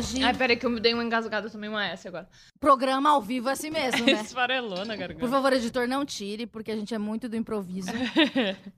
Hoje, Ai, peraí que eu me dei uma engasgada também, uma S agora. programa ao vivo é assim mesmo, né? Esfarelou na garganta. Por favor, editor, não tire, porque a gente é muito do improviso.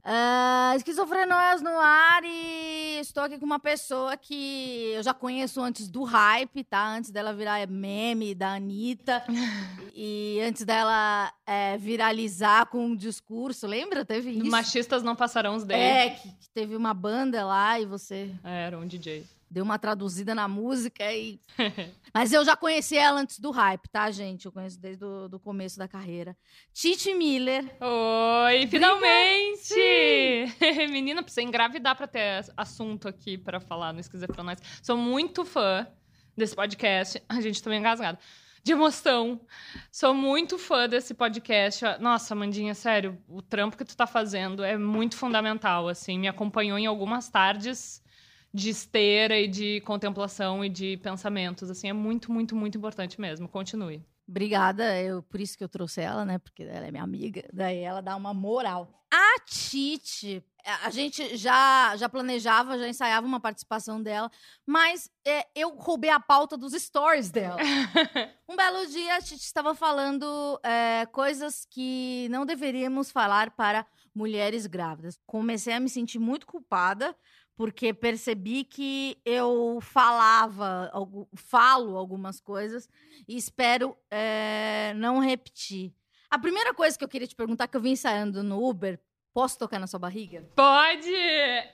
Ah, Esquizofrenóias no ar e estou aqui com uma pessoa que eu já conheço antes do hype, tá? Antes dela virar meme da Anitta. e antes dela é, viralizar com um discurso. Lembra? Teve isso? Machistas não passarão os 10. É, que, que teve uma banda lá e você É, era um DJ. Deu uma traduzida na música e. Mas eu já conheci ela antes do hype, tá, gente? Eu conheço desde o do começo da carreira. Titi Miller. Oi, finalmente! Menina, precisa engravidar pra ter assunto aqui pra falar no Esquizofrenóis. Sou muito fã desse podcast. A gente também engasgada. De emoção. Sou muito fã desse podcast. Nossa, Mandinha, sério, o trampo que tu tá fazendo é muito fundamental, assim. Me acompanhou em algumas tardes de esteira e de contemplação e de pensamentos, assim. É muito, muito, muito importante mesmo. Continue. Obrigada, eu, por isso que eu trouxe ela, né? Porque ela é minha amiga. Daí ela dá uma moral. A Titi, a gente já, já planejava, já ensaiava uma participação dela, mas é, eu roubei a pauta dos stories dela. Um belo dia, a Titi estava falando é, coisas que não deveríamos falar para mulheres grávidas. Comecei a me sentir muito culpada, porque percebi que eu falava, falo algumas coisas e espero é, não repetir. A primeira coisa que eu queria te perguntar, que eu vim ensaiando no Uber, posso tocar na sua barriga? Pode!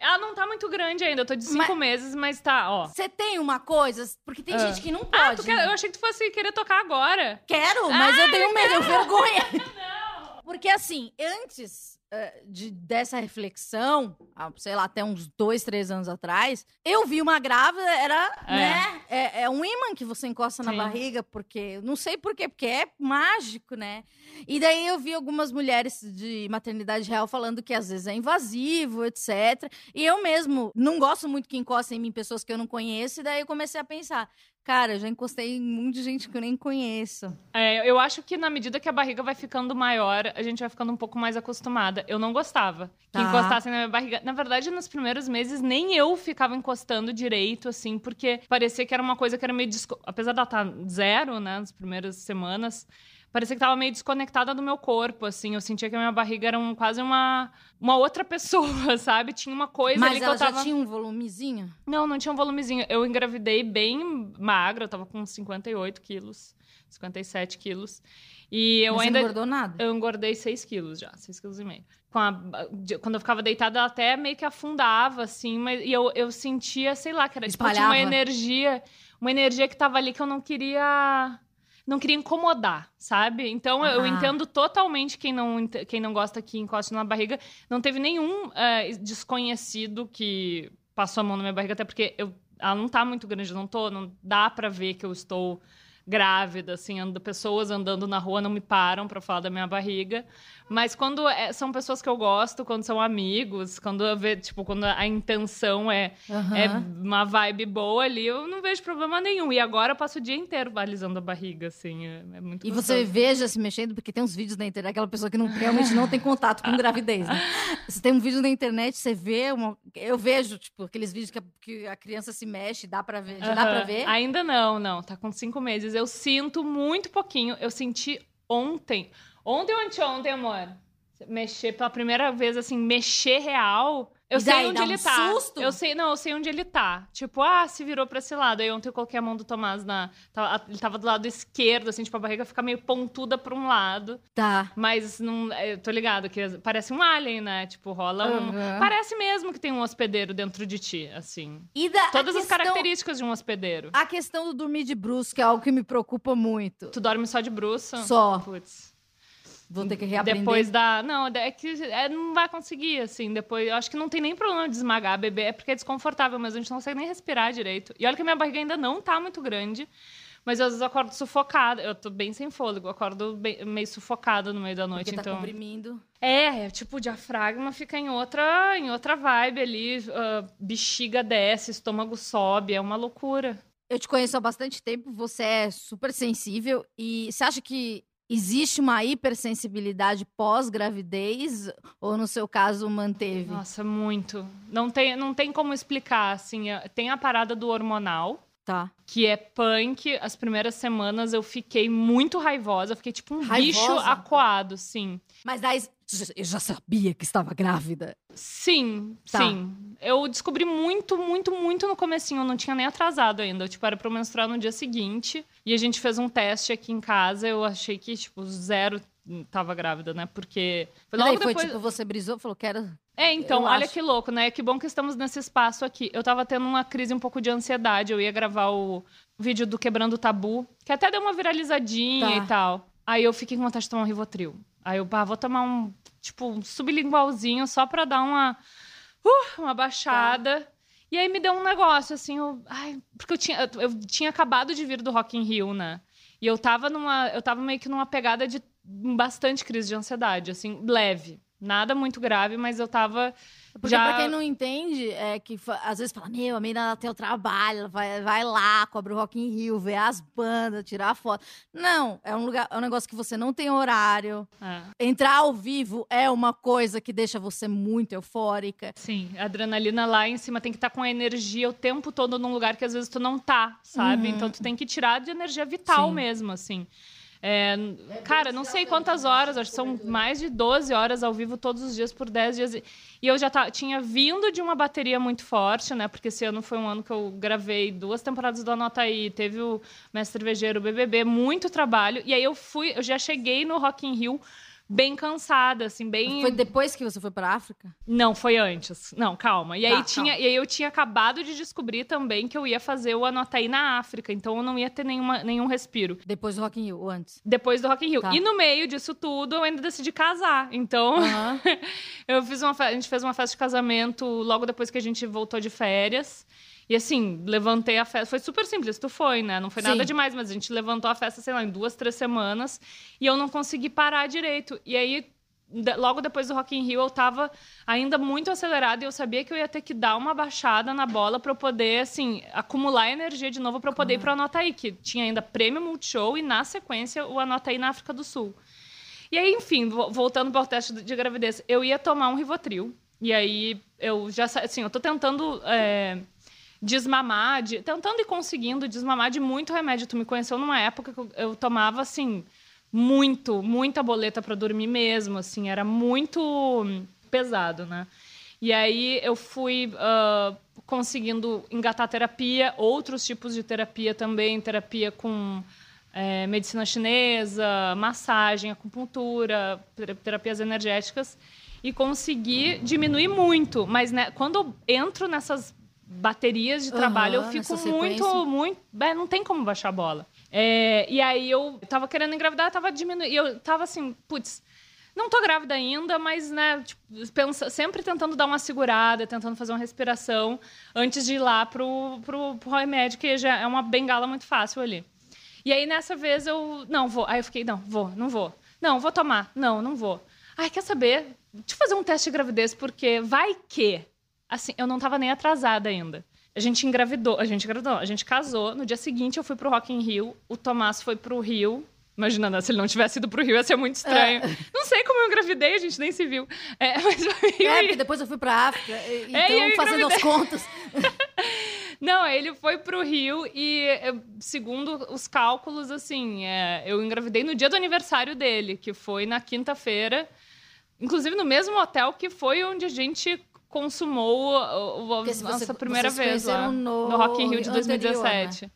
Ela não tá muito grande ainda, eu tô de cinco Mas- meses, mas tá, ó. Você tem uma coisa, porque tem Ah. gente que não pode. Ah, quer- eu achei que tu fosse querer tocar agora. Quero, mas eu tenho medo, eu vergonha. Porque assim, antes de, dessa reflexão, sei lá, até uns dois, três anos atrás, eu vi uma grávida, era, É. né? É, é um imã que você encosta na Sim. barriga, porque. Não sei por quê, porque é mágico, né? E daí eu vi algumas mulheres de maternidade real falando que às vezes é invasivo, etc. E eu mesmo não gosto muito que encostem em mim pessoas que eu não conheço, e daí eu comecei a pensar. Cara, eu já encostei em um monte de gente que eu nem conheço. É, eu acho que na medida que a barriga vai ficando maior, a gente vai ficando um pouco mais acostumada. Eu não gostava que Tá. encostassem na minha barriga. Na verdade, nos primeiros meses, nem eu ficava encostando direito, assim, porque parecia que era uma coisa que era meio. Desco... Apesar dela estar zero, né, nas primeiras semanas. Parecia que tava meio desconectada do meu corpo, assim. Eu sentia que a minha barriga era um- quase uma, uma outra pessoa, sabe? Tinha uma coisa Mas ali que ela eu tava. já tinha um volumezinho? Não, não tinha um volumezinho. Eu engravidei bem magra, eu tava com 58 quilos, 57 quilos. E eu Mas ainda. Você engordou nada? Eu engordei 6 quilos já, 6 quilos e meio. Com a- quando eu ficava deitada, ela até meio que afundava, assim, mas e eu, eu sentia, sei lá, que era tipo, tinha uma Espalhava. energia, uma energia que tava ali que eu não queria. Não queria incomodar, sabe? Então eu entendo totalmente quem não, quem não gosta que encoste na barriga. Não teve nenhum eh, desconhecido que passou a mão na minha barriga, até porque eu, ela não tá muito grande, não tô, não dá pra ver que eu estou grávida, assim, ando, pessoas andando na rua não me param pra falar da minha barriga. Mas quando é- são pessoas que eu gosto, quando são amigos, quando eu vejo, tipo, quando a intenção é, é Aham. uma vibe boa ali, eu não vejo problema nenhum. E agora eu passo o dia inteiro balizando a barriga, assim, é, é muito E gostoso. você veja se mexendo, porque tem uns vídeos na internet, aquela pessoa que não, realmente não tem contato com gravidez, né? Você tem um vídeo na internet, você vê uma... Eu vejo, tipo, aqueles vídeos que a, que a criança se mexe, dá pra ver. Já dá pra ver? Ainda não, não. Tá com cinco meses. Eu sinto muito pouquinho. Eu senti ontem. Ontem ou anteontem, amor? Mexer pela primeira vez, assim, mexer real. Eu E sei daí, onde ele um tá. susto? Eu sei, não, eu sei onde ele tá. Tipo, ah, se virou pra esse lado. Aí ontem eu coloquei a mão do Tomás na. tava- Ele tava do lado esquerdo, assim, tipo, a barriga fica meio pontuda pra um lado. Tá. Mas não. Eu tô ligado que parece um alien, né? Tipo, rola um. Aham. Parece mesmo que tem um hospedeiro dentro de ti, assim. E da, Todas as questão- características de um hospedeiro. A questão do dormir de bruxo, que é algo que me preocupa muito. Tu dorme só de bruxa? Só. Putz. Vou ter que reaprender. Depois da. Não, é que é, não vai conseguir, assim. Depois. Eu acho que não tem nem problema de esmagar a bebê, é porque é desconfortável, mas a gente não consegue nem respirar direito. E olha que a minha barriga ainda não tá muito grande. Mas às vezes eu acordo sufocada. Eu tô bem sem fôlego, acordo bem- meio sufocada no meio da noite. Porque tá então. comprimindo. É, é, tipo, o diafragma fica em outra, em outra vibe ali. ah, bexiga desce, estômago sobe, é uma loucura. Eu te conheço há bastante tempo, você é super sensível e você acha que existe uma hipersensibilidade pós-gravidez ou no seu caso manteve? Nossa, muito. Não tem, não tem como explicar, assim. é- Tem a parada do hormonal, Tá. que é punk. As primeiras semanas eu fiquei muito raivosa. Fiquei tipo um Raivosa? bicho acuado, sim. Mas daí eu já sabia que estava grávida. Sim, Tá. sim. Eu descobri muito, muito, muito no comecinho. Eu não tinha nem atrasado ainda. Eu, tipo, era pra eu menstruar no dia seguinte. E a gente fez um teste aqui em casa. Eu achei que, tipo, zero tava grávida, né? Porque foi logo foi depois... tipo, você brisou, falou, quero... É, então, Eu olha acho. que louco, né? Que bom que estamos nesse espaço aqui. Eu tava tendo uma crise um pouco de ansiedade. Eu ia gravar o vídeo do Quebrando o Tabu, que até deu uma viralizadinha Tá. e tal. Aí eu fiquei com vontade de tomar um Rivotril. Aí eu, pá, vou tomar um, tipo, um sublingualzinho só pra dar uma, uh, uma baixada. E aí me deu um negócio, assim, eu, ai, porque eu tinha, eu, eu tinha acabado de vir do Rock in Rio, né? E eu tava numa, eu tava meio que numa pegada de bastante crise de ansiedade, assim, leve. Nada muito grave, mas eu tava Porque já... pra quem não entende, é que às vezes fala, meu, a menina tem o trabalho, ela vai, vai lá, cobre o Rock in Rio, vê as bandas, tirar foto. Não, é um lugar, é um negócio que você não tem horário. É, Entrar ao vivo é uma coisa que deixa você muito eufórica. sim, a adrenalina lá em cima tem que estar com a energia o tempo todo num lugar que às vezes tu não tá, sabe? Uhum. Então tu tem que tirar de energia vital Sim. mesmo, assim. É, cara, não sei quantas horas, acho que são mais de 12 horas ao vivo todos os dias por 10 dias. E eu já tinha vindo de uma bateria muito forte, né? Porque esse ano foi um ano que eu gravei duas temporadas do Anota Aí, teve o Mestre Vejeiro, o BBB, muito trabalho. E aí eu fui, eu já cheguei no Rock in Rio bem cansada, assim, bem... Foi depois que você foi pra África? Não, foi antes. Não, calma. E aí, Tá, tinha, calma. e aí eu tinha acabado de descobrir também que eu ia fazer o Anotaí na África. Então eu não ia ter nenhuma, nenhum respiro. Depois do Rock in Rio, ou antes? Depois do Rock in Rio. Tá. E no meio disso tudo, eu ainda decidi casar. Então, eu fiz uma a gente fez uma festa de casamento logo depois que a gente voltou de férias. E assim, levantei a festa. Foi super simples, tu foi, né? Não foi nada Sim. demais, mas a gente levantou a festa, sei lá, em duas, três semanas. E eu não consegui parar direito. E aí, logo depois do Rock in Rio, eu tava ainda muito acelerada e eu sabia que eu ia ter que dar uma baixada na bola para eu poder, assim, acumular energia de novo para eu poder ir pro Anotaí, que tinha ainda prêmio Multishow e, na sequência, o Anotaí na África do Sul. E aí, enfim, vo- voltando para o teste de gravidez, eu ia tomar um Rivotril. E aí, eu já, assim, eu tô tentando é, desmamar, de- tentando e conseguindo desmamar de muito remédio. Tu me conheceu numa época que eu, eu tomava, assim, muito, muita boleta para dormir mesmo, assim, era muito pesado, né? E aí eu fui ah, conseguindo engatar terapia, outros tipos de terapia também, terapia com é, medicina chinesa, massagem, acupuntura, ter- terapias energéticas, e consegui diminuir muito. Mas né, quando eu entro nessas baterias de trabalho, eu Aham, fico muito, muito. é, não tem como baixar a bola. É, e aí eu tava querendo engravidar, tava diminuindo. E eu tava assim, putz, não tô grávida ainda, mas, né, tipo, pensa, sempre tentando dar uma segurada, tentando fazer uma respiração antes de ir lá pro, pro, pro remédio, que já é uma bengala muito fácil ali. E aí, nessa vez, eu. Não, vou. Aí eu fiquei, não, vou, não vou. Não, vou tomar. Não, não vou. Ai, quer saber? Deixa eu fazer um teste de gravidez, porque vai que. Assim, eu não tava nem atrasada ainda. A gente engravidou, a gente engravidou, a gente casou. No dia seguinte, eu fui pro Rock in Rio. O Tomás foi pro Rio. Imagina, né? Se ele não tivesse ido pro Rio, ia ser muito estranho. Não sei como eu engravidei, a gente nem se viu. É, mas É, porque depois eu fui pra África. e- É, Então, eu fazendo as contas. Não, ele foi pro Rio e, segundo os cálculos, assim, é, eu engravidei no dia do aniversário dele, que foi na quinta-feira. Inclusive no mesmo hotel que foi onde a gente consumou a você- nossa primeira vez lá, no no Rock in Rio de anterior, né? 2017.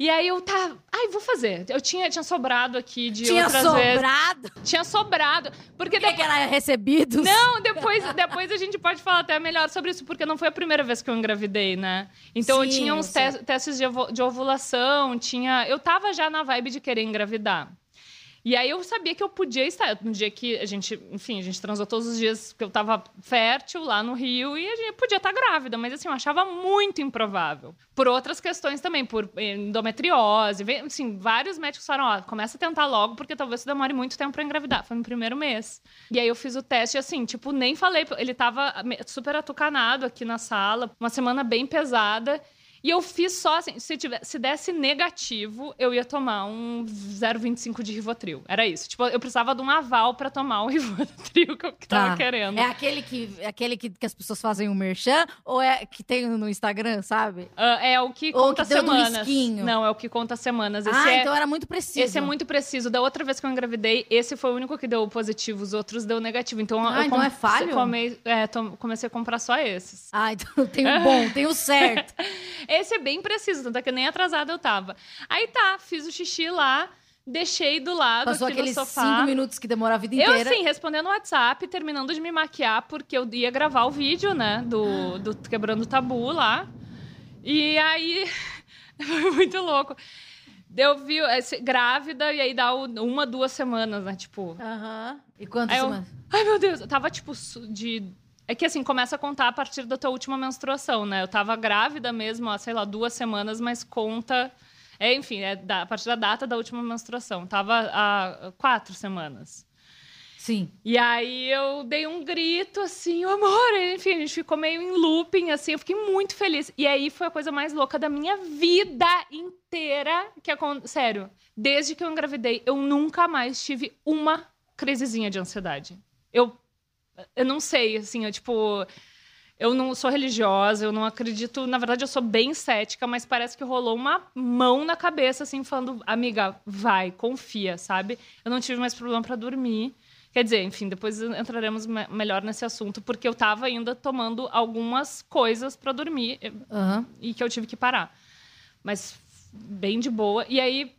E aí eu tá, ai, vou fazer. Eu tinha, tinha sobrado aqui de Tinha outras vezes. sobrado. Tinha sobrado. Porque O que, que era recebido? não, depois, depois a gente pode falar até melhor sobre isso, porque não foi a primeira vez que eu engravidei, né? Então eu Sim, tinha eu uns sei. te- testes de, de ovulação, tinha. Eu tava já na vibe de querer engravidar. E aí eu sabia que eu podia estar. No dia que a gente, enfim, a gente transou todos os dias que eu tava fértil lá no Rio e a gente podia estar grávida, mas assim, eu achava muito improvável. Por outras questões também, por endometriose, assim, vários médicos falaram, ó, começa a tentar logo porque talvez você demore muito tempo pra engravidar. Foi no primeiro mês. E aí eu fiz o teste assim, tipo, nem falei, ele tava super atucanado aqui na sala, uma semana bem pesada. E eu fiz só assim, se, tiver, se desse negativo, eu ia tomar um 0,25 de Rivotril. Era isso. Tipo, eu precisava de um aval pra tomar o Rivotril que eu que tava Tá. querendo. É aquele, que, é aquele que, que as pessoas fazem o merchan ou é que tem no Instagram, sabe? Ah, é o que Ou conta que semanas. Não, é o que conta semanas. Esse ah, é... então era muito preciso. Esse é muito preciso. Da outra vez que eu engravidei, esse foi o único que deu positivo, os outros deu negativo. Então, Ah, eu então é falho? comei- é, comecei a comprar só esses. Ah, então tem o bom, tem o certo. Esse é bem preciso, tanto é que nem atrasada eu tava. Aí tá, fiz o xixi lá, deixei do lado Passou aqui no aqueles sofá. cinco minutos que demora a vida Eu, inteira. assim, respondendo no WhatsApp, terminando de me maquiar, porque eu ia gravar o vídeo, né, do, do Quebrando o Tabu lá. E aí, foi muito louco. Eu vi esse- grávida, e aí dá o- uma, duas semanas, né, tipo... Aham. E quantas Aí eu- semanas? Ai, meu Deus, eu tava, tipo, de... É que, assim, começa a contar a partir da tua última menstruação, né? Eu tava grávida mesmo, há, sei lá, duas semanas, mas conta... É, enfim, é da- a partir da data da última menstruação. Tava há quatro semanas. Sim. E aí eu dei um grito assim, "Ô, amor, enfim, a gente ficou meio em looping, assim, eu fiquei muito feliz. E aí foi a coisa mais louca da minha vida inteira que aconteceu. Sério, desde que eu engravidei, eu nunca mais tive uma crisezinha de ansiedade. Eu, eu não sei, assim, eu, tipo. Eu não sou religiosa, eu não acredito. Na verdade, eu sou bem cética, mas parece que rolou uma mão na cabeça, assim, falando, amiga, vai, confia, sabe? Eu não tive mais problema para dormir. Quer dizer, enfim, depois entraremos me- melhor nesse assunto, porque eu tava ainda tomando algumas coisas para dormir Aham. e que eu tive que parar. Mas bem de boa. E aí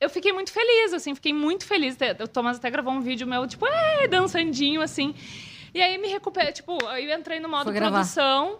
eu fiquei muito feliz, assim, fiquei muito feliz. O Thomas até gravou um vídeo meu, tipo, é, dançandinho, assim. E aí me recuperei, tipo, aí eu entrei no modo produção.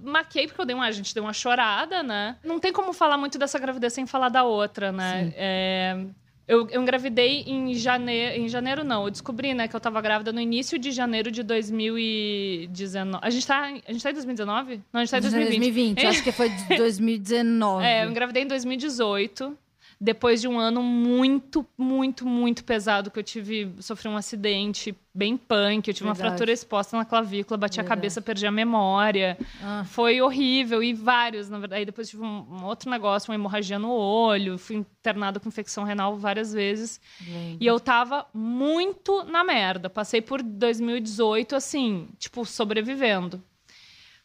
Maquei, porque eu dei uma, a gente deu uma chorada, né? Não tem como falar muito dessa gravidez sem falar da outra, né? É, eu, eu engravidei em janeiro. Em janeiro, não. Eu descobri, né, que eu tava grávida no início de janeiro de 2019. A gente tá, em- a gente tá em 2019? Não, a gente tá em 2020. 2020. Acho que foi de 2019. É, eu engravidei em 2018. Depois de um ano muito, muito, muito pesado que eu tive, sofri um acidente bem punk, eu tive uma Verdade. fratura exposta na clavícula, bati a Verdade. cabeça, perdi a memória. Ah. Foi horrível e vários, na verdade. Aí depois tive um, um outro negócio, uma hemorragia no olho, fui internada com infecção renal várias vezes. Vem. E eu tava muito na merda. Passei por 2018, assim, tipo, sobrevivendo.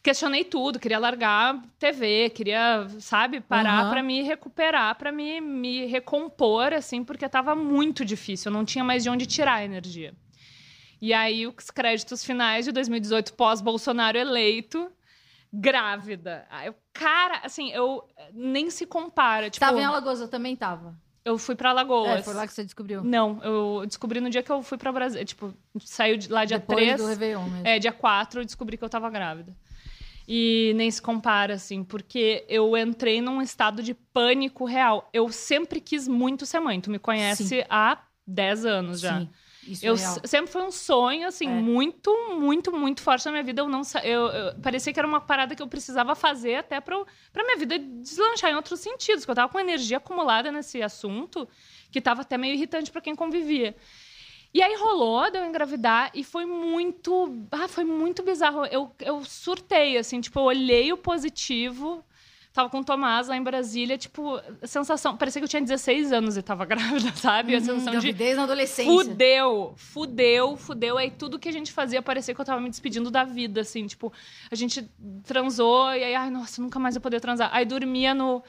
Questionei tudo, queria largar TV, queria, sabe, parar Aham. pra me recuperar, pra me, me recompor, assim, porque tava muito difícil. Eu não tinha mais de onde tirar a energia. E aí, os créditos finais de 2018, pós-Bolsonaro eleito, grávida. Eu- cara, assim, eu nem se compara. Tipo, Tava em Alagoas, eu também tava. eu fui pra Alagoas. É, foi lá que você descobriu. Não, eu descobri no dia que eu fui pra Brasília. Tipo, saiu de lá dia Depois 3. do Réveillon mesmo. É, dia 4 eu descobri que eu tava grávida. E nem se compara, assim, porque eu entrei num estado de pânico real. Eu sempre quis muito ser mãe. Tu me conhece Sim. há 10 anos já. Sim, isso Eu é real. s- sempre foi um sonho, assim, É. muito, muito, muito forte na minha vida. Eu não eu, eu- parecia que era uma parada que eu precisava fazer até pra, eu- pra minha vida deslanchar em outros sentidos, que eu tava com energia acumulada nesse assunto, que tava até meio irritante pra quem convivia. E aí rolou de eu engravidar e foi muito. Ah, foi muito bizarro. Eu, eu surtei, assim, tipo, eu olhei o positivo. Tava com o Tomás lá em Brasília, tipo, a sensação. Parecia que eu tinha 16 anos e tava grávida, sabe? A Uhum, sensação de. gravidez na adolescência. Fudeu, fudeu, fudeu. Aí tudo que a gente fazia parecia que eu tava me despedindo da vida, assim. Tipo, a gente transou e aí, ai, nossa, nunca mais eu poder transar. Aí dormia no.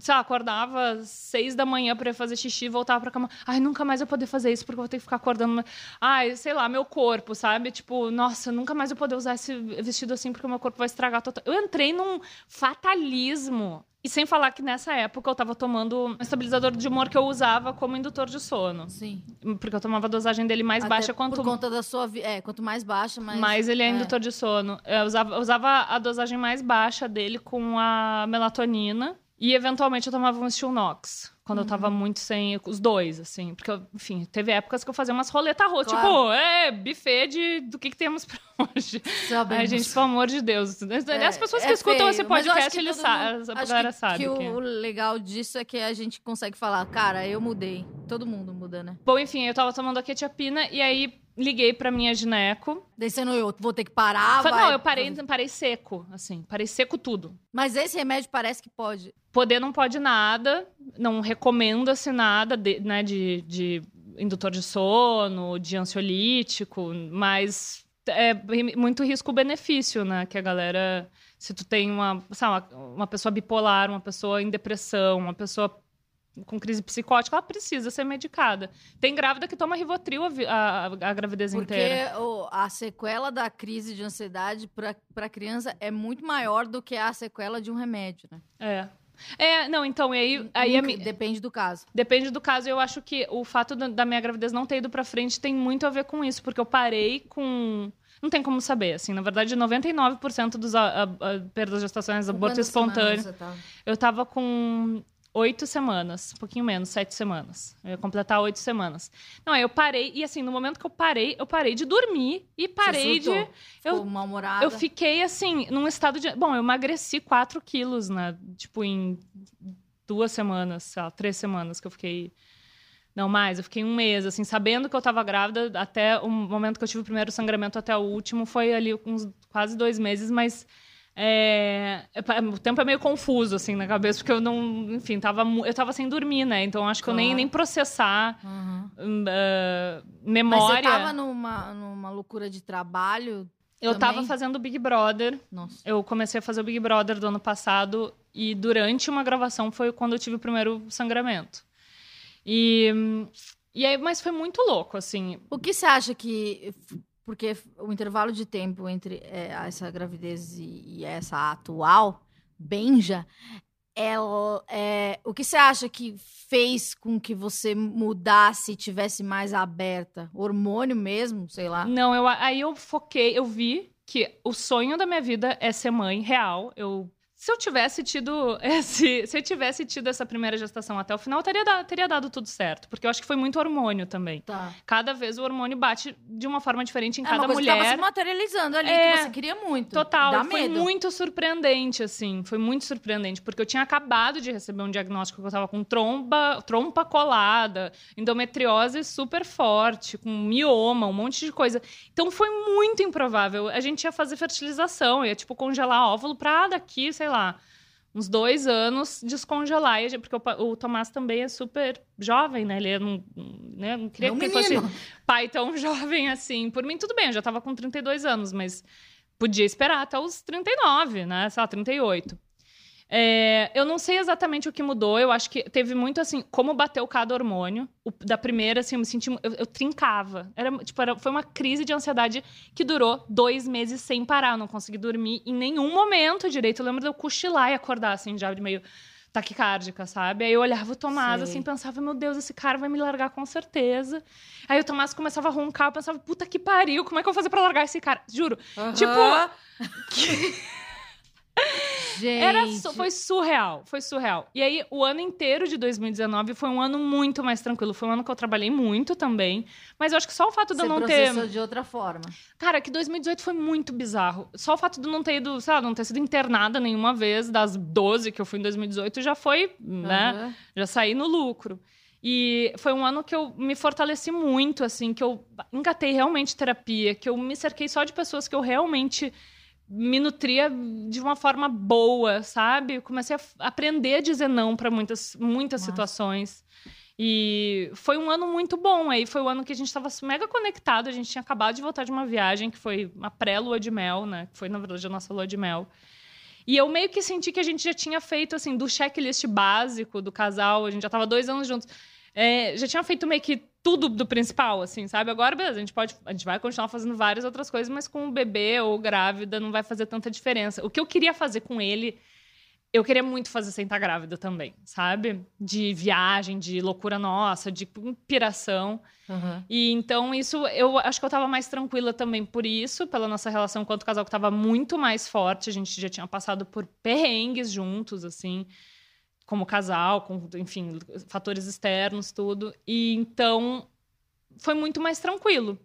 Sei lá, acordava às seis da manhã pra ir fazer xixi, voltava pra cama. Ai, nunca mais eu poder fazer isso porque eu vou ter que ficar acordando. Ai, sei lá, meu corpo, sabe? Tipo, nossa, nunca mais eu poder usar esse vestido assim porque o meu corpo vai estragar total. Eu entrei num fatalismo. E sem falar que nessa época eu tava tomando um estabilizador de humor que eu usava como indutor de sono. Sim. Porque eu tomava a dosagem dele mais Até baixa quanto Por conta da sua... vi- É, quanto mais baixa, mais... mais ele é é. indutor de sono. Eu usava, eu usava a dosagem mais baixa dele com a melatonina. E eventualmente eu tomava um Stilnox. Quando eu tava muito sem os dois, assim. Porque, eu, enfim, teve épocas que eu fazia umas roletas russas. Claro. Tipo, é, buffet de, do que, que temos pra hoje. Sabemos. Ai, gente, pelo amor de Deus. As pessoas que É escutam feio, esse podcast, que eles sa- mundo- a acho galera que, sabe. que que- o legal disso é que a gente consegue falar, cara, eu mudei. Todo mundo muda, né? Bom, enfim, eu tava tomando a quetiapina e aí liguei pra minha gineco. Daí eu, vou ter que parar, Falei, não, eu parei, parei seco, assim. Parei seco tudo. Mas esse remédio parece que pode. Poder não pode nada, não recomenda-se nada de, né, de, de indutor de sono, de ansiolítico, mas é muito risco-benefício, né? Que a galera, se tu tem uma, sabe, uma, pessoa bipolar, uma pessoa em depressão, uma pessoa com crise psicótica, ela precisa ser medicada. Tem grávida que toma Rivotril a, a, a gravidez Porque inteira. o- a sequela da crise de ansiedade pra, pra criança é muito maior do que a sequela de um remédio, né? É. É, não, então, e aí, aí a Nunca- mi- Depende do caso. Depende do caso. Eu acho que o fato da, minha gravidez não ter ido pra frente tem muito a ver com isso, porque eu parei com. Não tem como saber, assim. Na verdade, 99% dos a, a, a perdas gestacionais, aborto espontâneo. tá? Eu tava com oito semanas, um pouquinho menos, sete semanas. Eu ia completar oito semanas. Não, aí eu parei, e assim, no momento que eu parei, eu parei de dormir e parei de. eu- mal-humorada? Eu fiquei assim, num estado de. Bom, eu emagreci 4 quilos, né? Tipo, em duas semanas, sei lá, três semanas que eu fiquei. Não mais, eu fiquei um mês, assim, sabendo que eu tava grávida, até o momento que eu tive o primeiro sangramento até o último, foi ali uns quase dois meses, mas. É, é, o tempo é meio confuso, assim, na cabeça, porque eu não. Enfim, tava, eu tava sem dormir, né? Então acho que eu nem, Claro. nem processar Uhum. hum, ah, Mas memória. você tava numa, numa loucura de trabalho? eu tava também? fazendo Big Brother. Nossa. Eu comecei a fazer o Big Brother do ano passado e durante uma gravação foi quando eu tive o primeiro sangramento. E, e aí, mas foi muito louco, assim. O que você acha que. Porque o intervalo de tempo entre é, essa gravidez e, e essa atual, Benja, ela, é, o que você acha que fez com que você mudasse e tivesse mais aberta? Hormônio mesmo, sei lá? Não, eu, aí eu foquei, eu vi que o sonho da minha vida é ser mãe real. Eu se eu tivesse tido esse, se eu tivesse tido essa primeira gestação até o final, teria, da- teria dado tudo certo, porque eu acho que foi muito hormônio também. Tá. Cada vez o hormônio bate de uma forma diferente em É cada uma coisa que mulher. tava se materializando ali, É, que você queria muito. Total, Dá foi medo. muito surpreendente, assim. Foi muito surpreendente, porque eu tinha acabado de receber um diagnóstico que eu tava com tromba, trompa colada, endometriose super forte, com mioma, um monte de coisa. Então foi muito improvável. A gente ia fazer fertilização, ia, tipo, congelar óvulo pra daqui, sei lá, uns dois anos descongelar. Porque o, o Tomás também é super jovem, né? Ele é um, né? não queria É um que ele fosse menino. pai tão jovem assim. Por mim, tudo bem, eu já tava com 32 anos, mas podia esperar até os 39, né? Sei lá, 38. É, eu não sei exatamente o que mudou. Eu acho que teve muito assim, como bateu cada hormônio. O- da primeira, assim, eu me senti. Eu, eu trincava. Era, tipo, era, foi uma crise de ansiedade que durou dois meses sem parar. Eu não consegui dormir em nenhum momento direito. Eu lembro de eu cochilar e acordar, assim, já de meio taquicárdica, sabe? Aí eu olhava o Tomás, Sei. assim, pensava, meu Deus, esse cara vai me largar com certeza. Aí o Tomás começava a roncar, eu pensava, puta que pariu, como é que eu vou fazer pra largar esse cara? Juro, Tipo, Aham. Gente. Era foi surreal, foi surreal. E aí, o ano inteiro de 2019 foi um ano muito mais tranquilo. Foi um ano que eu trabalhei muito também. Mas eu acho que só o fato de Você eu não ter. de outra forma. Cara, que 2018 foi muito bizarro. Só o fato de eu não ter ido, sei lá, não ter sido internada nenhuma vez das 12 que eu fui em 2018 já foi, né? Aham. Já saí no lucro. E foi um ano que eu me fortaleci muito, assim, que eu engatei realmente terapia, que eu me cerquei só de pessoas que eu realmente me nutria de uma forma boa, sabe? Eu comecei a aprender a dizer não para muitas, muitas situações. E foi um ano muito bom. Aí foi o ano que a gente estava mega conectado. A gente tinha acabado de voltar de uma viagem que foi uma pré-lua de mel, né? Que foi, na verdade, a nossa lua de mel. E eu meio que senti que a gente já tinha feito, assim, do checklist básico do casal. A gente já tava dois anos juntos. É, já tinha feito meio que tudo do principal, assim, sabe? Agora, beleza, a gente pode. A gente vai continuar fazendo várias outras coisas, mas com o bebê ou grávida não vai fazer tanta diferença. O que eu queria fazer com ele. Eu queria muito fazer sem estar grávida também, sabe? De viagem, de loucura nossa, de inspiração. Aham. E então isso eu acho que eu tava mais tranquila também por isso, pela nossa relação enquanto casal que tava muito mais forte, a gente já tinha passado por perrengues juntos assim. Como casal, com, enfim, fatores externos, tudo. E então foi muito mais tranquilo.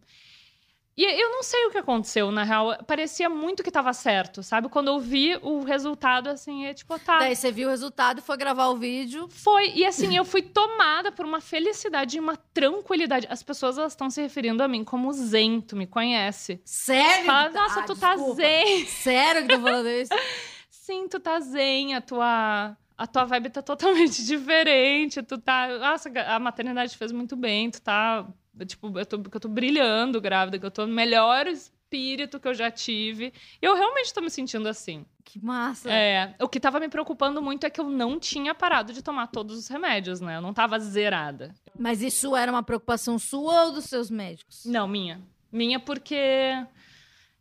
E eu não sei o que aconteceu, na real. Parecia muito que estava certo, sabe? Quando eu vi o resultado, assim, é tipo, tá. Daí você viu o resultado e foi gravar o vídeo. Foi. E assim, eu fui tomada por uma felicidade e uma tranquilidade. As pessoas, elas estão se referindo a mim como zen, tu me conhece. Sério? Fala, nossa, Ah, tu tá desculpa. zen. Sério que tá falando isso? Sim, tu tá zen, a tua... A tua vibe tá totalmente diferente, tu tá... Nossa, a maternidade fez muito bem, tu tá... Tipo, eu tô, eu tô brilhando grávida, que eu tô no melhor espírito que eu já tive. E eu realmente tô me sentindo assim. Que massa. É, o que tava me preocupando muito é que eu não tinha parado de tomar todos os remédios, né? Eu não tava zerada. Mas isso era uma preocupação sua ou dos seus médicos? Não, minha. Minha porque.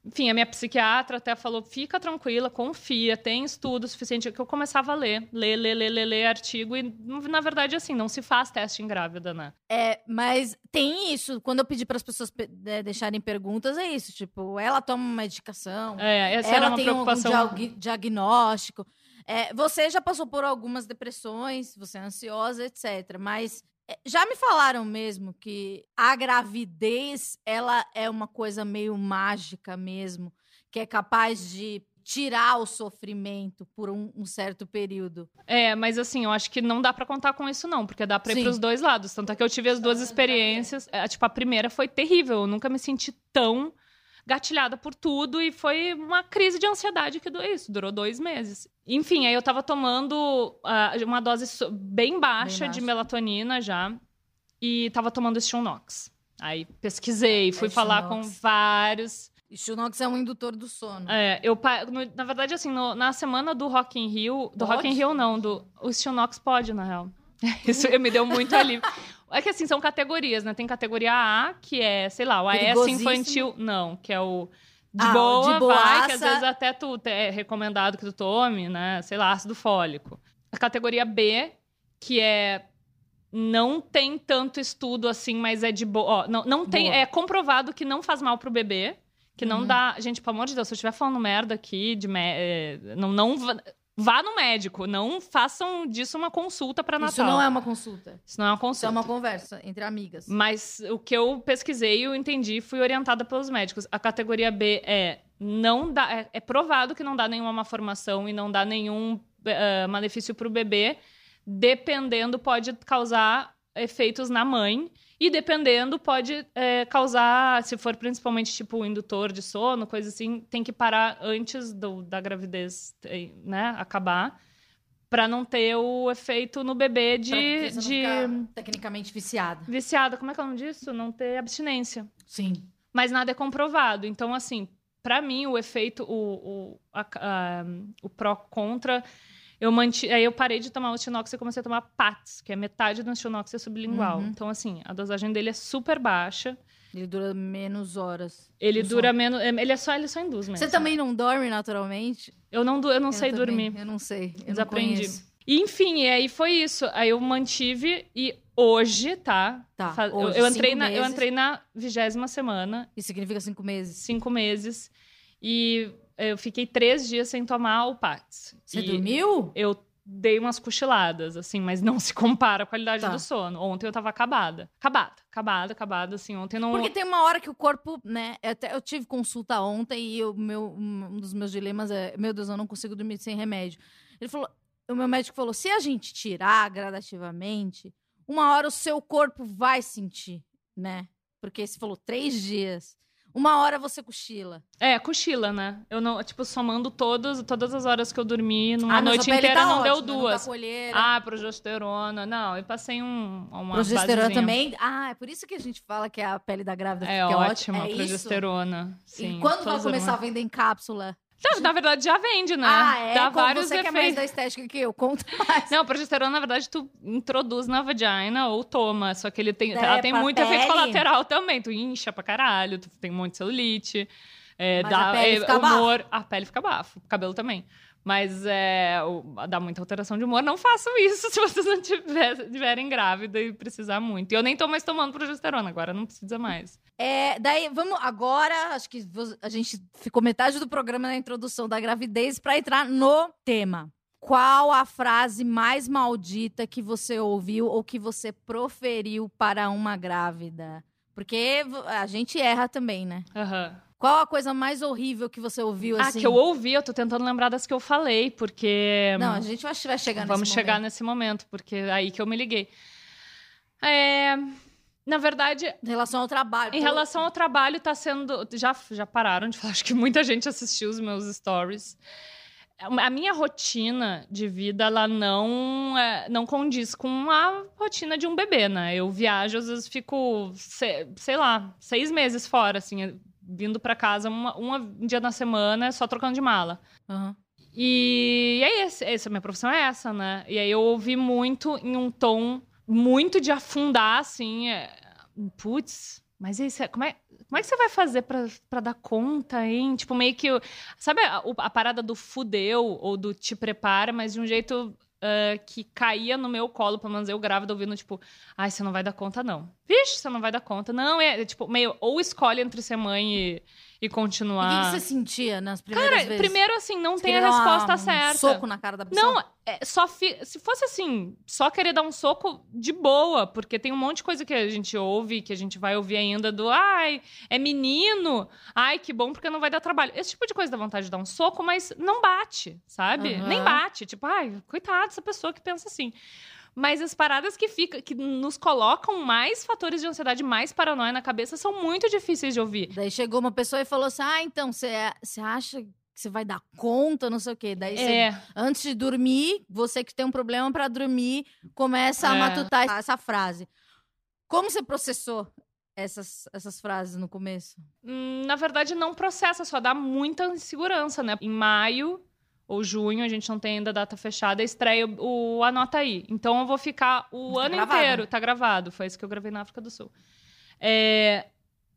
Enfim, a minha psiquiatra até falou: fica tranquila, confia, tem estudo suficiente. Que eu começava a ler, ler, ler, ler, ler, ler artigo. E, na verdade, assim, não se faz teste em grávida, né? É, mas tem isso. Quando eu pedi para as pessoas pe- é, deixarem perguntas, é isso. Tipo, ela toma uma medicação, É, essa ela uma tem algum preocupação. diag- diagnóstico. É, você já passou por algumas depressões, você é ansiosa, etc. Mas é, já me falaram mesmo que a gravidez ela é uma coisa meio mágica mesmo, que é capaz de tirar o sofrimento por um, um certo período. É, mas assim, eu acho que não dá pra contar com isso, não, porque dá pra ir pros dois lados. Tanto é que eu tive as duas experiências. É, tipo, a primeira foi terrível. Eu nunca me senti tão gatilhada por tudo e foi uma crise de ansiedade que durou isso, durou dois meses. Enfim, aí eu tava tomando ah, uma dose bem baixa Bem de melatonina já e tava tomando Stilnox. Aí pesquisei, fui É, falar com Stilnox. vários Xunox é um indutor do sono. é, eu, no- na verdade, assim, no- na semana do Rock in Rio... Do Rock in Pode? Rio, não. Do, o Stilnox pode, na real. Isso me deu muito alívio. É que, assim, são categorias, né? Tem categoria A, que é, sei lá, o AS infantil. Não, que é o... De Ah, boa, de vai, que às vezes até tu é recomendado que tu tome, né? Sei lá, ácido fólico. A categoria B, que é não tem tanto estudo assim, mas é de boa. Ó, não, não tem. Boa. É comprovado que não faz mal pro bebê. Que não Uhum. dá. Gente, pelo amor de Deus, se eu estiver falando merda aqui, de mé- é, não, não vá, no médico. Não façam disso uma consulta para Natal. Isso não é uma consulta. Isso não é uma Isso é consulta. uma conversa entre amigas. Mas o que eu pesquisei, eu entendi, fui orientada pelos médicos. A categoria B é não dá, é, é provado que não dá nenhuma malformação e não dá nenhum eh, malefício para o bebê. Dependendo, pode causar efeitos na mãe. E dependendo, pode eh, causar, se for principalmente tipo indutor de sono, coisa assim, tem que parar antes do- da gravidez eh, né, acabar. Pra não ter o efeito no bebê de, de tecnicamente viciada. viciada, como é que é o nome disso? Não ter abstinência. Sim. Mas nada é comprovado. Então, assim, pra mim, o efeito, o, o, a- a- o pró-contra, eu manti... aí eu parei de tomar o e comecei a tomar PATS, que é metade do Stinox é sublingual. Uhum. Então, assim, a dosagem dele é super baixa. Ele dura menos horas. Ele dura menos... Ele é só, ele só induz mesmo. Você também não dorme naturalmente? Eu não, eu não Eu sei também, dormir. Eu não sei. Eu não Desaprendi. conheço. E, enfim, e aí foi isso. Aí eu mantive e hoje, tá? Tá, Fa- eu- hoje, eu, entrei na, eu entrei na vigésima semana Isso significa cinco meses. cinco meses e eu fiquei três dias sem tomar o Pax. Você E dormiu? Eu dei umas cochiladas, assim, mas não se compara a qualidade Tá. do sono. Ontem eu tava acabada. Acabada, acabada, acabada, assim. Ontem não. Porque tem uma hora que o corpo, né? Eu, até- eu tive consulta ontem e o meu, um dos meus dilemas é: meu Deus, eu não consigo dormir sem remédio. Ele falou: o meu médico falou: se a gente tirar gradativamente, uma hora o seu corpo vai sentir, né? Porque você falou três dias. Uma hora você cochila. É, cochila, né? Eu não, tipo, somando todos, todas as horas que eu dormi numa Ah, noite inteira tá não deu ótima, duas. Não tá colheira. ah, progesterona. Não, eu passei um, uma Progesterona basezinha. também. Ah, é por isso que a gente fala que a pele da grávida É fica ótima, ótima. É isso? progesterona. Sim, e quando vai começar a vender em cápsula? Não, na verdade, já vende, né? Ah, é? Dá Como vários você é mais efeitos. da estética que eu, conta mais. Não, progesterona, na verdade, tu introduz na vagina ou toma. Só que ele tem, É, ela tem muito efeito pele. colateral também. Tu incha pra caralho, tu tem muito celulite. É, Mas dá a pele é, fica humor. A pele fica bafo, o cabelo também. Mas é, dá muita alteração de humor. Não façam isso se vocês não tiver- estiverem grávida e precisar muito. E eu nem tô mais tomando progesterona, agora não precisa mais. É, daí, vamos agora, acho que a gente ficou metade do programa na introdução da gravidez para entrar no tema. Qual a frase mais maldita que você ouviu ou que você proferiu para uma grávida? Porque a gente erra também, né? Aham. Qual a coisa mais horrível que você ouviu Ah, assim? que eu ouvi, eu tô tentando lembrar das que eu falei, porque. Não, a gente vai, chegar Vamos nesse chegar momento. nesse momento, porque é aí que eu me liguei. É, na verdade, Em relação ao trabalho. em relação ao trabalho, tá sendo. Já, já pararam de falar, acho que muita gente assistiu os meus stories. A minha rotina de vida, ela não, é, não condiz com a rotina de um bebê, né? Eu viajo, às vezes fico, se- sei lá, seis meses fora, assim, vindo pra casa uma, uma- um dia na semana, só trocando de mala. Aham. E é esse, essa minha profissão é essa, né? E aí eu ouvi muito em um tom muito de afundar, assim, é, putz, mas cê- como é, como é que você vai fazer pra dar conta, hein? Tipo, meio que, sabe a, a parada do fudeu ou do te prepara, mas de um jeito ah, que caía no meu colo, pelo menos eu grávida ouvindo, tipo, ai, você não vai dar conta, não. Vixe, você não vai dar conta. Não, é, é, tipo, meio, ou escolhe entre ser mãe e, e E o continuar... que, você sentia nas primeiras Cara, vezes? primeiro, assim, não Você tem a uma- resposta um certa. soco na cara da pessoa? Não, é, só fi- se fosse assim, só querer dar um soco de boa, porque tem um monte de coisa que a gente ouve, que a gente vai ouvir ainda do ai, é menino, ai, que bom porque não vai dar trabalho. Esse tipo de coisa dá vontade de dar um soco, mas não bate, sabe? Aham. Nem bate. Tipo, ai, coitado dessa pessoa que pensa assim. Mas as paradas que fica, que nos colocam mais fatores de ansiedade, mais paranoia na cabeça, são muito difíceis de ouvir. Daí chegou uma pessoa e falou assim: Ah, então, você você acha que você vai dar conta, não sei o quê. Daí você, É, antes de dormir, você que tem um problema pra dormir, começa a É. matutar essa frase. Como você processou essas, essas frases no começo? Hum, na verdade, não processa, só dá muita insegurança, né? Em maio ou junho, a gente não tem ainda data fechada, estreia o, o Anota Aí. Então eu vou ficar o tá ano gravado, inteiro. né? Tá gravado, foi isso que eu gravei na África do Sul. É,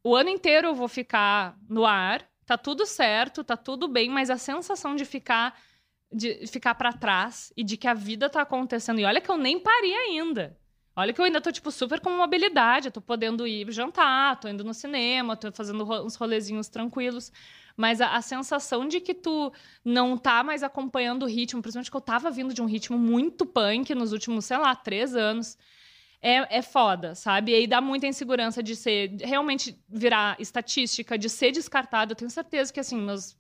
o ano inteiro eu vou ficar no ar, tá tudo certo, tá tudo bem, mas a sensação de ficar de ficar para trás e de que a vida tá acontecendo. E olha que eu nem parei ainda. Olha que eu ainda tô, tipo, super com mobilidade. Eu tô podendo ir jantar, tô indo no cinema, tô fazendo uns rolezinhos tranquilos. Mas a, a sensação de que tu não tá mais acompanhando o ritmo, principalmente que eu tava vindo de um ritmo muito punk nos últimos, sei lá, três anos. É, é foda, sabe? E aí dá muita insegurança de ser, de realmente virar estatística, de ser descartado. Eu tenho certeza que, assim, meus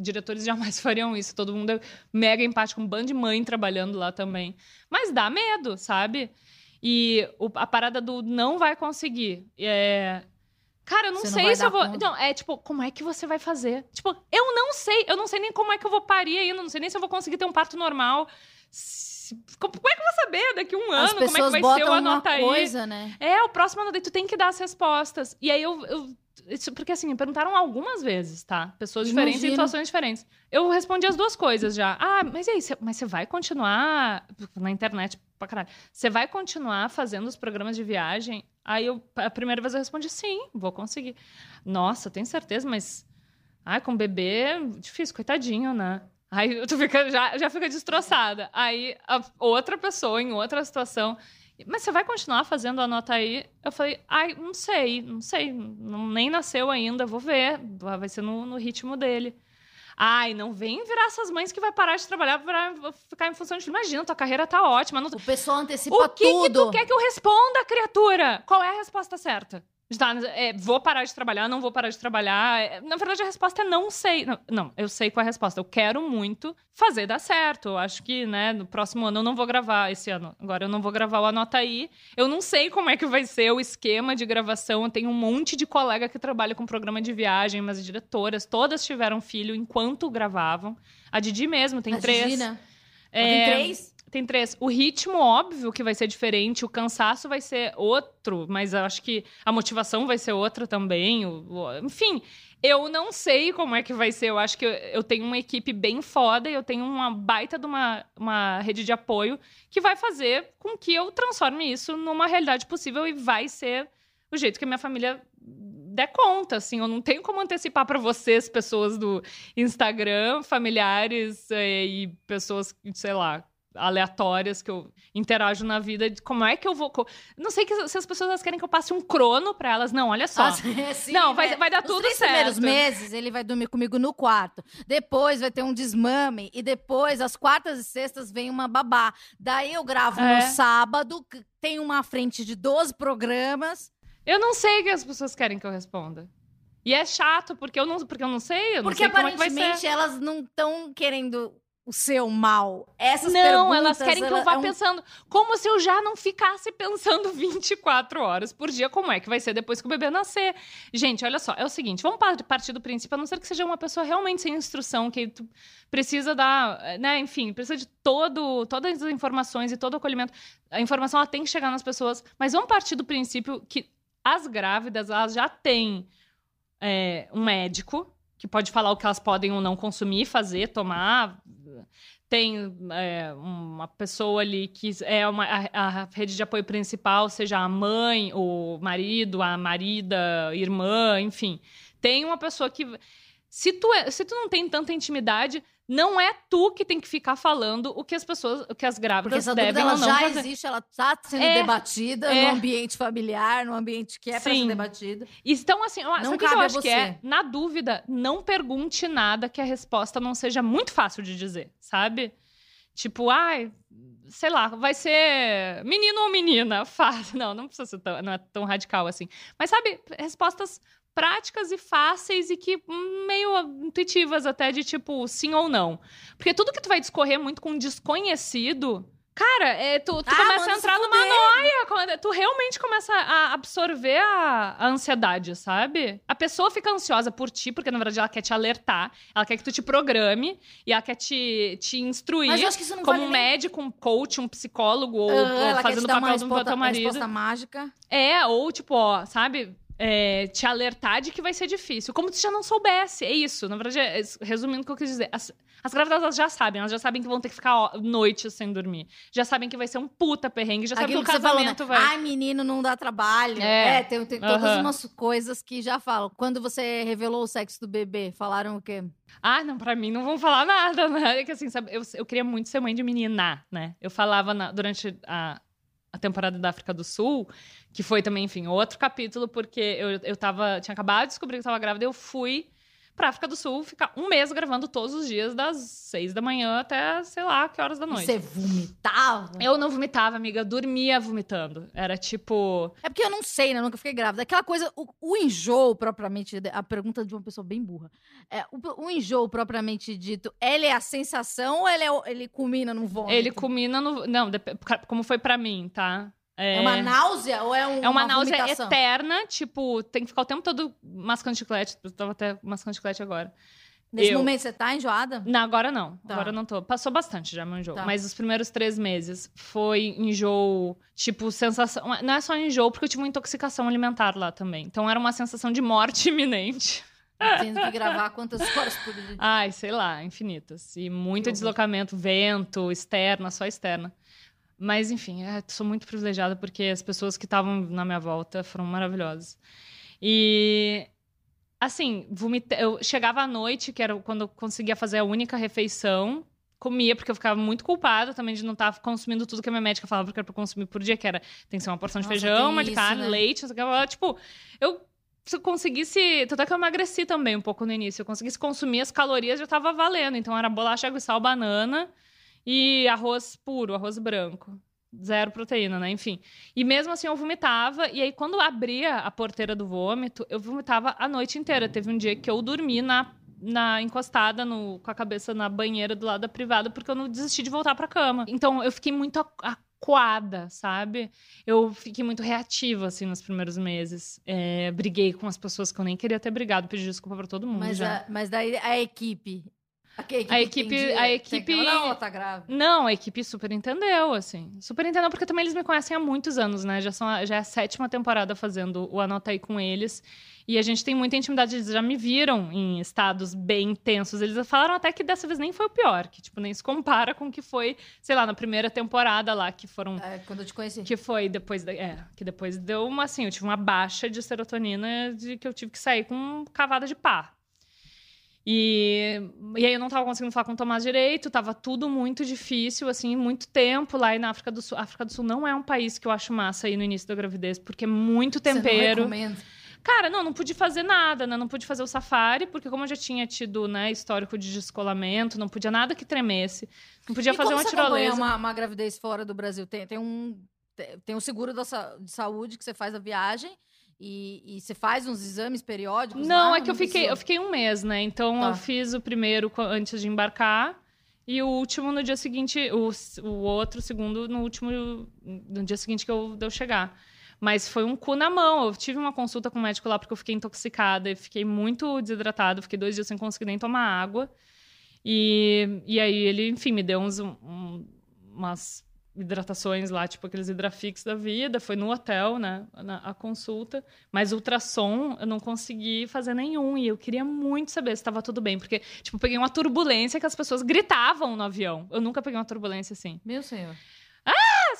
diretores jamais fariam isso. Todo mundo é mega empático, um bando de mãe trabalhando lá também. Mas dá medo, sabe? E o- a parada do não vai conseguir. É... Cara, eu não não sei se eu vou. conta. Não, é tipo, como é que você vai fazer? Tipo, eu não sei. Eu não sei nem como é que eu vou parir ainda. Não sei nem se eu vou conseguir ter um parto normal. Se- Como é que eu vou saber daqui a um ano? Como é que vai ser o uma anota aí? coisa, né? É, o próximo ano daí tu tem que dar as respostas. E aí eu. eu- porque assim, me perguntaram algumas vezes, tá? Pessoas diferentes em Imagino. situações diferentes. Eu respondi as duas coisas já. Ah, mas e aí? Cê, mas você vai continuar na internet pra caralho? Você vai continuar fazendo os programas de viagem? Aí eu, a primeira vez eu respondi sim, vou conseguir. Nossa, tenho certeza, mas. Ai, com bebê, difícil, coitadinho, né? Aí tu fica, já, já fica destroçada. Aí outra pessoa, em outra situação, mas você vai continuar fazendo a nota aí? Eu falei, ai, não sei, não sei, não, nem nasceu ainda, vou ver, vai ser no, no ritmo dele. Ai, não vem virar essas mães que vai parar de trabalhar pra ficar em função de. Imagina, tua carreira tá ótima. Não... O pessoal antecipa O que, que tudo. tu quer que eu responda, criatura? Qual é a resposta certa? Tá, é, vou parar de trabalhar, não vou parar de trabalhar. É, Na verdade, a resposta é não sei. Não, não, eu sei qual é a resposta. Eu quero muito fazer dar certo. Eu acho que, né, no próximo ano eu não vou gravar esse ano. Agora eu não vou gravar o Anota Aí. Eu não sei como é que vai ser o esquema de gravação. Eu tenho um monte de colega que trabalha com programa de viagem, mas diretoras, todas tiveram filho enquanto gravavam. A Didi mesmo, tem A três. Didi, né? É, Tem três? Tem três. O ritmo, óbvio que vai ser diferente, o cansaço vai ser outro, mas eu acho que a motivação vai ser outra também. o- o- enfim, eu não sei como é que vai ser. Eu acho que eu, eu tenho uma equipe bem foda e eu tenho uma baita de uma, uma rede de apoio que vai fazer com que eu transforme isso numa realidade possível e vai ser o jeito que a minha família der conta, assim, eu não tenho como antecipar para vocês, pessoas do Instagram, familiares eh, e pessoas, sei lá, aleatórias que eu interajo na vida, de como é que eu vou. Não sei que, se as pessoas querem que eu passe um crono pra elas. Não, olha só. Ah, sim, Não, vai- né? vai dar Nos tudo três primeiros certo. meses, ele vai dormir comigo no quarto. Depois vai ter um desmame. E depois, às quartas e sextas, vem uma babá. Daí eu gravo É. no sábado, tem uma frente de 12 programas. Eu não sei o que as pessoas querem que eu responda. E é chato, porque eu não, porque eu não sei, eu não Porque sei é aparentemente elas não estão querendo o seu mal. Essas Não, perguntas, elas querem que eu vá é um- pensando. Como se eu já não ficasse pensando 24 horas por dia, como é que vai ser depois que o bebê nascer. Gente, olha só, é o seguinte: vamos par- partir do princípio, a não ser que seja uma pessoa realmente sem instrução, que tu precisa dar, né, enfim, precisa de todo, todas as informações e todo o acolhimento. A informação ela tem que chegar nas pessoas, mas vamos partir do princípio que as grávidas, elas já têm é, um médico que pode falar o que elas podem ou não consumir, fazer, tomar. Tem é, uma pessoa ali que é uma, a, a rede de apoio principal, seja a mãe, o marido, a marida, irmã, enfim. Tem uma pessoa que. Se tu, é- se tu não tem tanta intimidade, não é tu que tem que ficar falando o que as pessoas, o que as Porque grávidas essa dúvida devem ela ou não já fazer. existe, ela está sendo É, debatida é. no ambiente familiar, no ambiente que é para ser debatido. Então, assim, Não sabe o que eu acho que é? Na dúvida, não pergunte nada que a resposta não seja muito fácil de dizer, sabe? Tipo, ai, sei lá, vai ser menino ou menina? Fácil. Não, não precisa ser tão, não é tão radical assim. Mas sabe, respostas práticas e fáceis e que hum, meio intuitivas até de tipo sim ou não. Porque tudo que tu vai discorrer muito com um desconhecido, cara, é, tu, tu Ah, começa a entrar numa noia, tu realmente começa a absorver a, a ansiedade, sabe? A pessoa fica ansiosa por ti, porque na verdade ela quer te alertar, ela quer que tu te programe e ela quer te, te instruir. Mas eu acho que isso não Como vale um nem- médico, um coach, um psicólogo, ou, Ah, ou ela quer fazendo o uma papel do teu uma marido. resposta mágica. É, ou tipo, ó, sabe? É, te alertar de que vai ser difícil. Como se já não soubesse. É isso. Na verdade, é- resumindo o que eu quis dizer. As, as grávidas elas já sabem. Elas já sabem que vão ter que ficar ó, noites sem dormir. Já sabem que vai ser um puta perrengue. Já sabem Aquilo que que o você falou, né? casamento vai... Ai, menino, não dá trabalho. É. É, tem, tem todas umas coisas que já falam. Quando você revelou o sexo do bebê, falaram o quê? Ah, não, pra mim não vão falar nada, né? É que assim, sabe, eu, eu queria muito ser mãe de menina, né? Eu falava na- durante a, a temporada da África do Sul, que foi também, enfim, outro capítulo, porque eu, eu tava, tinha acabado de descobrir que eu tava grávida, eu fui pra África do Sul ficar um mês gravando todos os dias, das seis da manhã até, sei lá, que horas da noite. Você vomitava? Eu não vomitava, amiga, dormia vomitando. Era tipo. É porque eu não sei, né? Eu nunca fiquei grávida. Aquela coisa, o, o enjoo propriamente, a pergunta de uma pessoa bem burra. É, o, o enjoo propriamente dito, ele é a sensação ou ele, é, ele culmina no vômito? Ele culmina no. Não, como foi pra mim, tá? É uma náusea ou é um, É uma, náusea vomitação? eterna, tipo, tem que ficar o tempo todo mascando chiclete. Eu tava até mascando chiclete agora. Nesse eu- momento você tá enjoada? Não, agora não. Tá. Agora não tô. Passou bastante já meu enjoo. Tá. Mas os primeiros três meses foi enjoo, tipo, sensação. Não é só enjoo, porque eu tive uma intoxicação alimentar lá também. Então era uma sensação de morte iminente. Tendo que gravar quantas horas por dia? Ai, sei lá, infinitas. E muito deslocamento, vento, externa, só externa. Mas, enfim, é, sou muito privilegiada porque as pessoas que estavam na minha volta foram maravilhosas. E, assim, vomita... eu chegava à noite, que era quando eu conseguia fazer a única refeição, comia, porque eu ficava muito culpada também de não estar consumindo tudo que a minha médica falava que era pra consumir por dia, que era tem que ser uma porção de Nossa, feijão, tem uma de isso, carne, né? leite, Tipo, eu se eu conseguisse. Tanto é que eu emagreci também um pouco no início. Se eu conseguisse consumir as calorias, já tava valendo. Então era bolacha, água e sal, banana e arroz puro, arroz branco. Zero proteína, né? Enfim. E mesmo assim eu vomitava. E aí, quando abria a porteira do vômito, eu vomitava a noite inteira. Teve um dia que eu dormi na, na encostada, no, com a cabeça na banheira do lado da privada, porque eu não desisti de voltar pra cama. Então eu fiquei muito acu- acuada, sabe? Eu fiquei muito reativa, assim, nos primeiros meses. É, briguei com as pessoas que eu nem queria ter brigado, pedi desculpa pra todo mundo Mas, já. a- mas daí a equipe. A equipe, A equipe- a Não, ela tá grávida. Não, a equipe super entendeu, assim. Super entendeu, porque também eles me conhecem há muitos anos, né? Já, são, já é a sétima temporada fazendo o Anota aí com eles. E a gente tem muita intimidade, eles já me viram em estados bem intensos. Eles falaram até que dessa vez nem foi o pior, que, tipo, nem se compara com o que foi, sei lá, na primeira temporada lá, que foram É, quando eu te conheci. que foi depois da, é, que depois deu uma assim, eu tive uma baixa de serotonina de que eu tive que sair com cavada de pá. E, e aí eu não tava conseguindo falar com o Tomás direito, tava tudo muito difícil, assim, muito tempo lá e na África do Sul. A África do Sul não é um país que eu acho massa aí no início da gravidez, porque é muito tempero. Você não recomenda? Cara, não, não pude fazer nada, né? Não pude fazer o safari, porque como eu já tinha tido, né, histórico de descolamento, não podia nada que tremesse. Não podia e fazer uma tirolesa. uma, uma gravidez fora do Brasil? Tem, tem um tem- um seguro da de saúde que você faz a viagem e, e você faz uns exames periódicos? Não, lá? é que eu fiquei, eu fiquei um mês, né? Então Tá. eu fiz o primeiro antes de embarcar e o último no dia seguinte, o, o outro, o segundo, no último, no dia seguinte que eu, de eu chegar. Mas foi um cu na mão. Eu tive uma consulta com o médico lá porque eu fiquei intoxicada e fiquei muito desidratada. Fiquei dois dias sem conseguir nem tomar água. E, e aí ele, enfim, me deu uns, um- umas hidratações lá, tipo aqueles hidrafix da vida. Foi no hotel, né? Na, a consulta. Mas ultrassom eu não consegui fazer nenhum. E eu queria muito saber se estava tudo bem. Porque, tipo, peguei uma turbulência que as pessoas gritavam no avião. Eu nunca peguei uma turbulência assim. Meu senhor.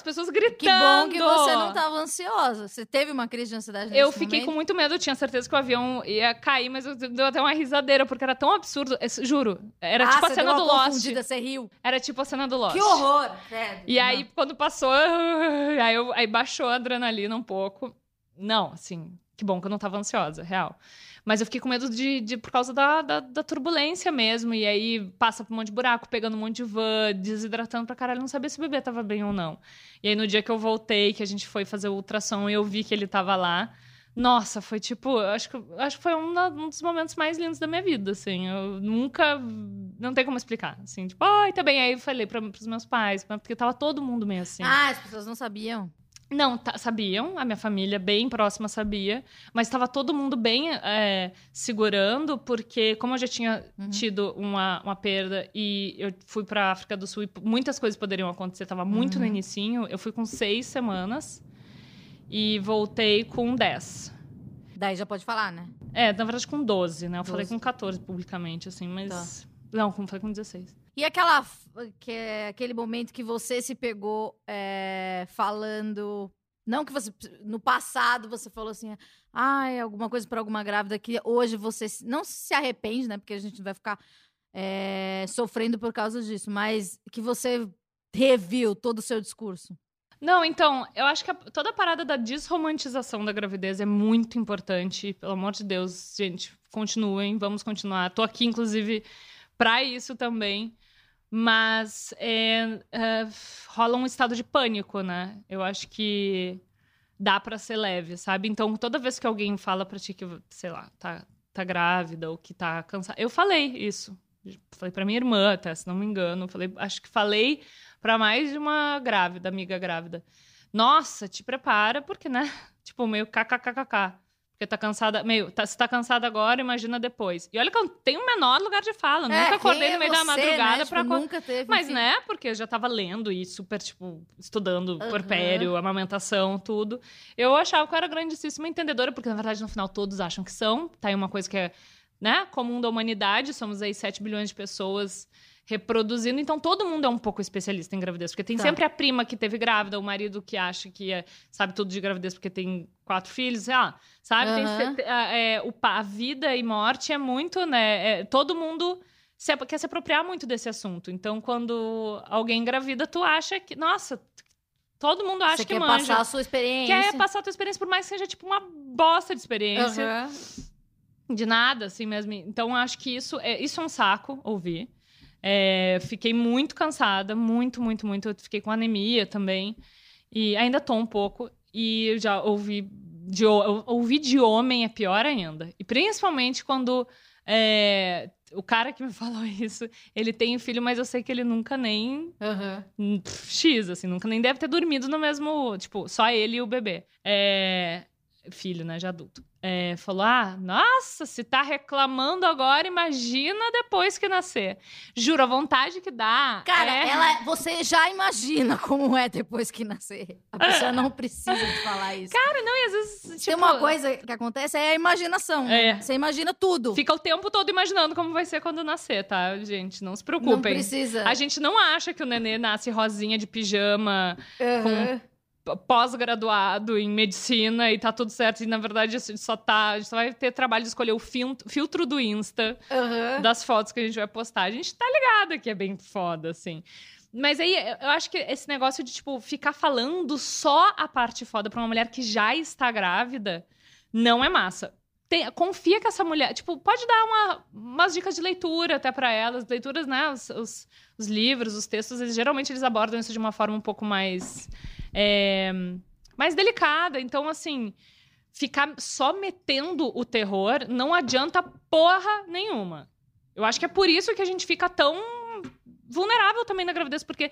As pessoas gritando. Que bom que você não estava ansiosa. Você teve uma crise de ansiedade nesse Eu fiquei com momento? muito medo, eu tinha certeza que o avião ia cair, mas eu deu até uma risadeira, porque era tão absurdo. Esse- Juro. Era ah, tipo a cena do Lost. Você riu. Era tipo a cena do Lost. Que horror. Credo. E aí, quando passou, aí, eu- aí baixou a adrenalina um pouco. Não, assim, que bom que eu não tava ansiosa, real. Mas eu fiquei com medo de, de- por causa da, da, da turbulência mesmo. E aí passa por um monte de buraco, pegando um monte de van, desidratando pra caralho, não sabia se o bebê tava bem ou não. E aí no dia que eu voltei, que a gente foi fazer o ultrassom e eu vi que ele tava lá. Nossa, foi tipo, acho que, acho que foi um, um dos momentos mais lindos da minha vida, assim. Eu nunca. Não tem como explicar. Assim, tipo, ai, tá bem. Aí eu falei pra, pros meus pais, porque tava todo mundo meio assim. Ah, as pessoas não sabiam. Não, tá- sabiam, a minha família bem próxima sabia, mas estava todo mundo bem é, segurando, porque como eu já tinha Uhum. tido uma, uma perda e eu fui para África do Sul e muitas coisas poderiam acontecer, estava muito no Uhum. inicinho, eu fui com seis semanas e voltei com dez. Daí já pode falar, né? É, na verdade com 12, né? Eu falei 12. com 14 publicamente, assim, mas... Tá. Não, como falei com 16. E aquela, que é aquele momento que você se pegou é, falando. Não que você. No passado você falou assim. Ai, alguma coisa pra alguma grávida que hoje você não se arrepende, né? Porque a gente vai ficar é, sofrendo por causa disso. Mas que você reviu todo o seu discurso. Não, então, eu acho que a- toda a parada da desromantização da gravidez é muito importante. Pelo amor de Deus, gente, continuem, vamos continuar. Tô aqui, inclusive, pra isso também. Mas é, é, rola um estado de pânico, né? Eu acho que dá pra ser leve, sabe? Então, toda vez que alguém fala pra ti que, sei lá, tá, tá grávida ou que tá cansada. Eu falei isso. Falei pra minha irmã, até, se não me engano. Falei, acho que falei pra mais de uma grávida, amiga grávida. Nossa, te prepara, porque, né? Tipo, meio kkkk. Porque tá cansada, meio, tá, se tá cansada agora, imagina depois. E olha que eu tenho o menor lugar de fala. É, nunca acordei no é meio da você, madrugada né? pra Tipo. Nunca teve. Mas, né, porque eu já tava lendo e super, tipo, estudando Aham. porpério, amamentação, tudo. Eu achava que eu era grandíssima entendedora, porque, na verdade, no final, todos acham que são. Tá aí uma coisa que é, né, comum da humanidade. Somos aí 7 bilhões de pessoas reproduzindo. Então, todo mundo é um pouco especialista em gravidez. Porque tem Tá. sempre a prima que teve grávida, o marido que acha que é- sabe tudo de gravidez porque tem quatro filhos, sei lá. Sabe? Tem se- a, é, o a vida e morte é muito, né? é, todo mundo se, quer se apropriar muito desse assunto. Então, quando alguém engravida, tu acha que. Nossa, todo mundo acha Você que quer manja. passar a sua experiência. Quer passar a tua experiência, por mais que seja tipo uma bosta de experiência. Aham. De nada, assim mesmo. Então, eu acho que isso é, isso é um saco ouvir. É, fiquei muito cansada, muito, muito, muito. Eu fiquei com anemia também. E ainda tô um pouco. E eu já ouvi de, ouvir de homem é pior ainda. E principalmente quando é, o cara que me falou isso, ele tem filho, mas eu sei que ele nunca nem Aham. Hum, pff, X, assim, nunca nem deve ter dormido no mesmo. Tipo, só ele e o bebê. É, Filho, né, já adulto. É, falou: ah, nossa, se tá reclamando agora, imagina depois que nascer. Juro, a vontade que dá. Cara, é... ela, você já imagina como é depois que nascer. A pessoa não precisa de falar isso. Cara, não, e às vezes. Tipo, Tem uma coisa que acontece, é a imaginação. né? É. Você imagina tudo. Fica o tempo todo imaginando como vai ser quando nascer, tá, gente? Não se não preocupem. precisa. A gente não acha que o nenê nasce rosinha de pijama, Aham. p- pós-graduado em medicina e tá tudo certo. E na verdade a gente só tá. A gente só vai ter trabalho de escolher o filtro do Insta Aham. das fotos que a gente vai postar. A gente tá ligada que é bem foda, assim. Mas aí eu acho que esse negócio de, tipo, ficar falando só a parte foda pra uma mulher que já está grávida não é massa. Tem- confia que essa mulher. Tipo, pode dar uma- umas dicas de leitura até pra elas. Leituras, né? Os, os- os livros, os textos, eles, geralmente eles abordam isso de uma forma um pouco mais. É, mais delicada. Então, assim. Ficar só metendo o terror não adianta porra nenhuma. Eu acho que é por isso que a gente fica tão vulnerável também na gravidez, porque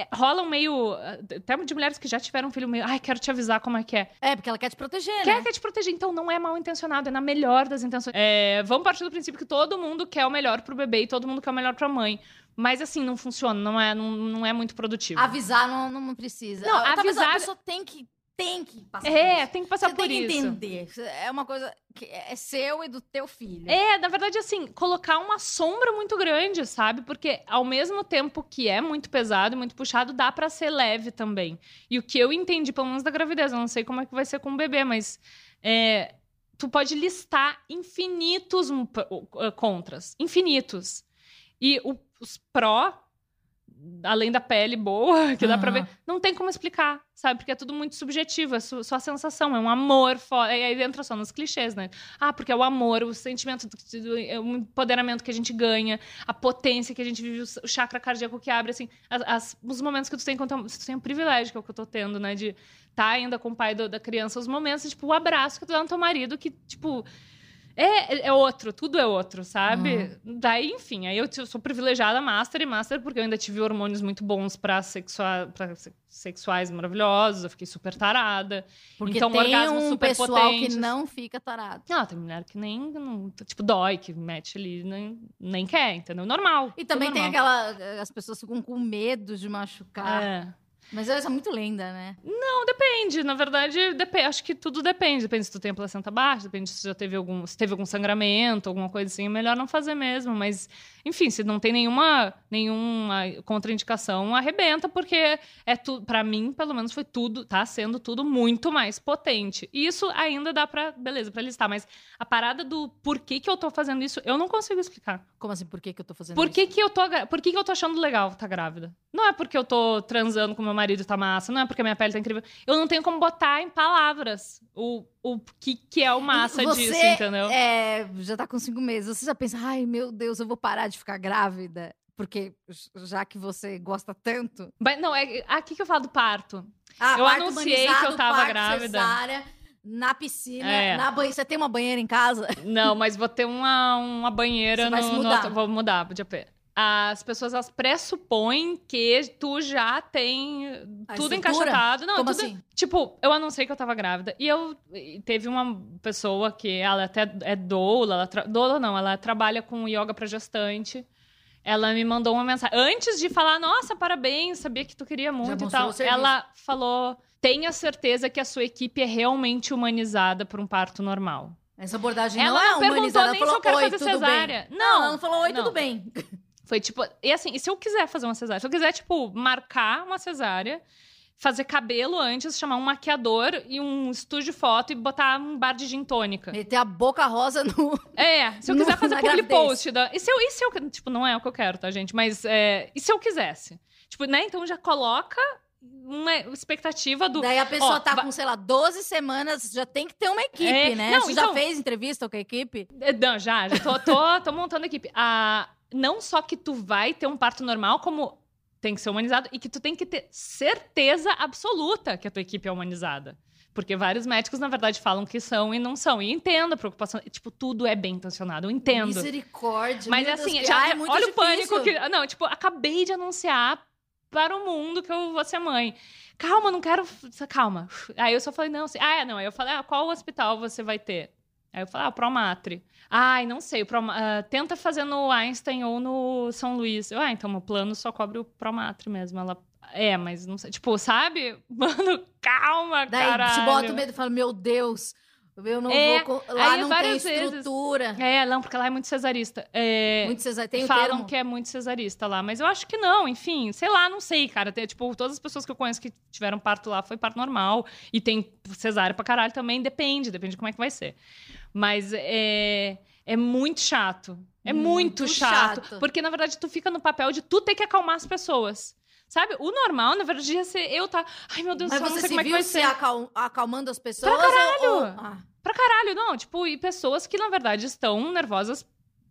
é, rola um meio. Até de mulheres que já tiveram um filho meio. Ai, quero te avisar como é que é. É, porque ela quer te proteger, Quer, né? quer te proteger, então não é mal intencionado, é na melhor das intenções. É, vamos partir do princípio que todo mundo quer o melhor pro bebê e todo mundo quer o melhor pra mãe. Mas assim, não funciona, não é, não, não é muito produtivo. Avisar não, não precisa. Não, Ah, avisar- A pessoa tem que, tem que passar por É, isso. tem que passar Você por tem que isso. entender. É uma coisa que é seu e do teu filho. É, na verdade, assim, colocar uma sombra muito grande, sabe? Porque ao mesmo tempo que é muito pesado e muito puxado, dá pra ser leve também. E o que eu entendi, pelo menos da gravidez, eu não sei como é que vai ser com o bebê, mas é, tu pode listar infinitos hum, contras. Infinitos. E o- os pró, além da pele boa, que dá pra ver, não tem como explicar, sabe? Porque é tudo muito subjetivo, é su- sua sensação, é um amor foda. E aí entra só nos clichês, né? Ah, porque é o amor, o sentimento, do, do- é o empoderamento que a gente ganha, a potência que a gente vive, o chakra cardíaco que abre, assim, as- as- os momentos que tu tem quando tu tem o privilégio, que é o que eu tô tendo, né? De estar ainda com o pai do- da criança, os momentos, tipo, o abraço que tu dá no teu marido, que, tipo. É, é outro, tudo é outro, sabe? Daí, enfim, aí eu, sou privilegiada master e master porque eu ainda tive hormônios muito bons pra, sexua pra sexuais maravilhosos, eu fiquei super tarada. Porque então, tem orgasmos um super pessoal potentes. que não fica tarado. Não, tem mulher que nem, não- tipo, dói, que mete ali, nem, nem quer, entendeu? Normal. E também tem normal. aquela. As pessoas ficam com medo de machucar. É. Mas essa é muito lenda, né? Não, depende. Na verdade, depe- acho que tudo depende. Depende se tu tem a placenta baixa, depende se já teve algum, se teve algum sangramento, alguma coisa assim. É melhor não fazer mesmo. Mas, enfim, se não tem nenhuma, nenhuma contraindicação, arrebenta, porque é tudo. Para mim, pelo menos, foi tudo, tá sendo tudo muito mais potente. E isso ainda dá pra, beleza, pra listar. Mas a parada do porquê que eu tô fazendo isso, eu não consigo explicar. Como assim? Por que, que eu tô fazendo Por isso? que, que eu tô, por que, que eu tô achando legal tá grávida? Não é porque eu tô transando com meu marido tá massa, não é porque minha pele tá incrível. Eu não tenho como botar em palavras o, o que, que é o massa você, disso, entendeu? É, já tá com cinco meses. Você já pensa, ai meu Deus, eu vou parar de ficar grávida? Porque já que você gosta tanto. Mas, não, é aqui que eu falo do parto. Ah, Eu parto anunciei que eu tava parto grávida. cesárea, na piscina, É. na banheira. Você tem uma banheira em casa? Não, mas vou ter uma, uma banheira Você vai no, se no mudar. outro- Vou mudar de AP. As pessoas elas pressupõem que tu já tem A tudo encaixotado. Não, Como tudo, assim? Tipo, eu anunciei que eu tava grávida. E eu e teve uma pessoa que ela até é doula, ela tra... doula não, ela trabalha com yoga pra gestante. Ela me mandou uma mensagem. Antes de falar, nossa, parabéns, sabia que tu queria muito e tal. Ela falou: tenha certeza que a sua equipe é realmente humanizada por um parto normal. Essa abordagem Ela não é não perguntou humanizada. nem ela se eu falou, quero fazer cesárea. bem. Não, ela não falou, oi, não. tudo bem. Foi tipo. E assim, e se eu quiser fazer uma cesárea? Se eu quiser, tipo, marcar uma cesárea, fazer cabelo antes, chamar um maquiador e um estúdio de foto e botar um bar de gin tônica. Meter a boca rosa no... É, se eu No- quiser fazer na public gravidez. post. Da... E, se eu, e se eu. Tipo, não é o que eu quero, tá, gente? Mas. É... E se eu quisesse? Tipo, né? Então já coloca uma expectativa do. Daí a pessoa Ó, tá va- com, sei lá, 12 semanas, já tem que ter uma equipe, É, né? não, Você então- já fez entrevista com a equipe? É, Não, já, já tô, tô, tô montando a equipe. Ah, não só que tu vai ter um parto normal, como tem que ser humanizado e que tu tem que ter certeza absoluta que a tua equipe é humanizada. Porque vários médicos, na verdade, falam que são e não são. E entendo a preocupação. Tipo, tudo é bem intencionado, eu entendo. Misericórdia. Mas Deus, assim, que- já, é muito olha difícil. o pânico que. Não, tipo, acabei de anunciar para o mundo que eu vou ser mãe. Calma, não quero. Calma. Aí eu só falei, não, assim, ah, é, não. Aí eu falei, ah, qual hospital você vai ter? Aí eu falei, ah, Promatre. Ai, não sei, ah, tenta fazer no Einstein ou no São Luís. Eu, ah, então o plano só cobre o Promatre mesmo. Ela, é, mas não sei. Tipo, sabe? Mano, calma, Daí caralho. te bota o medo e fala, meu Deus, Eu não É, vou. Lá aí não tem várias vezes- estrutura. É, não, porque lá é muito cesarista. É, Muito cesar... Tem falam termo. que é muito cesarista lá, mas eu acho que não, enfim, sei lá, não sei, cara. Tem, tipo, todas as pessoas que eu conheço que tiveram parto lá foi parto normal. E tem cesárea pra caralho também, depende, depende de como é que vai ser. Mas é, é muito chato. É muito, Muito chato, chato. Porque, na verdade, tu fica no papel de tu ter que acalmar as pessoas. Sabe? O normal, na verdade, ia ser eu tá. Ai, meu Deus do céu, não sei se como é que vai se ser. acal- acalmando as pessoas? Pra caralho! Ou- Ah, Pra caralho, não. Tipo, e pessoas que, na verdade, estão nervosas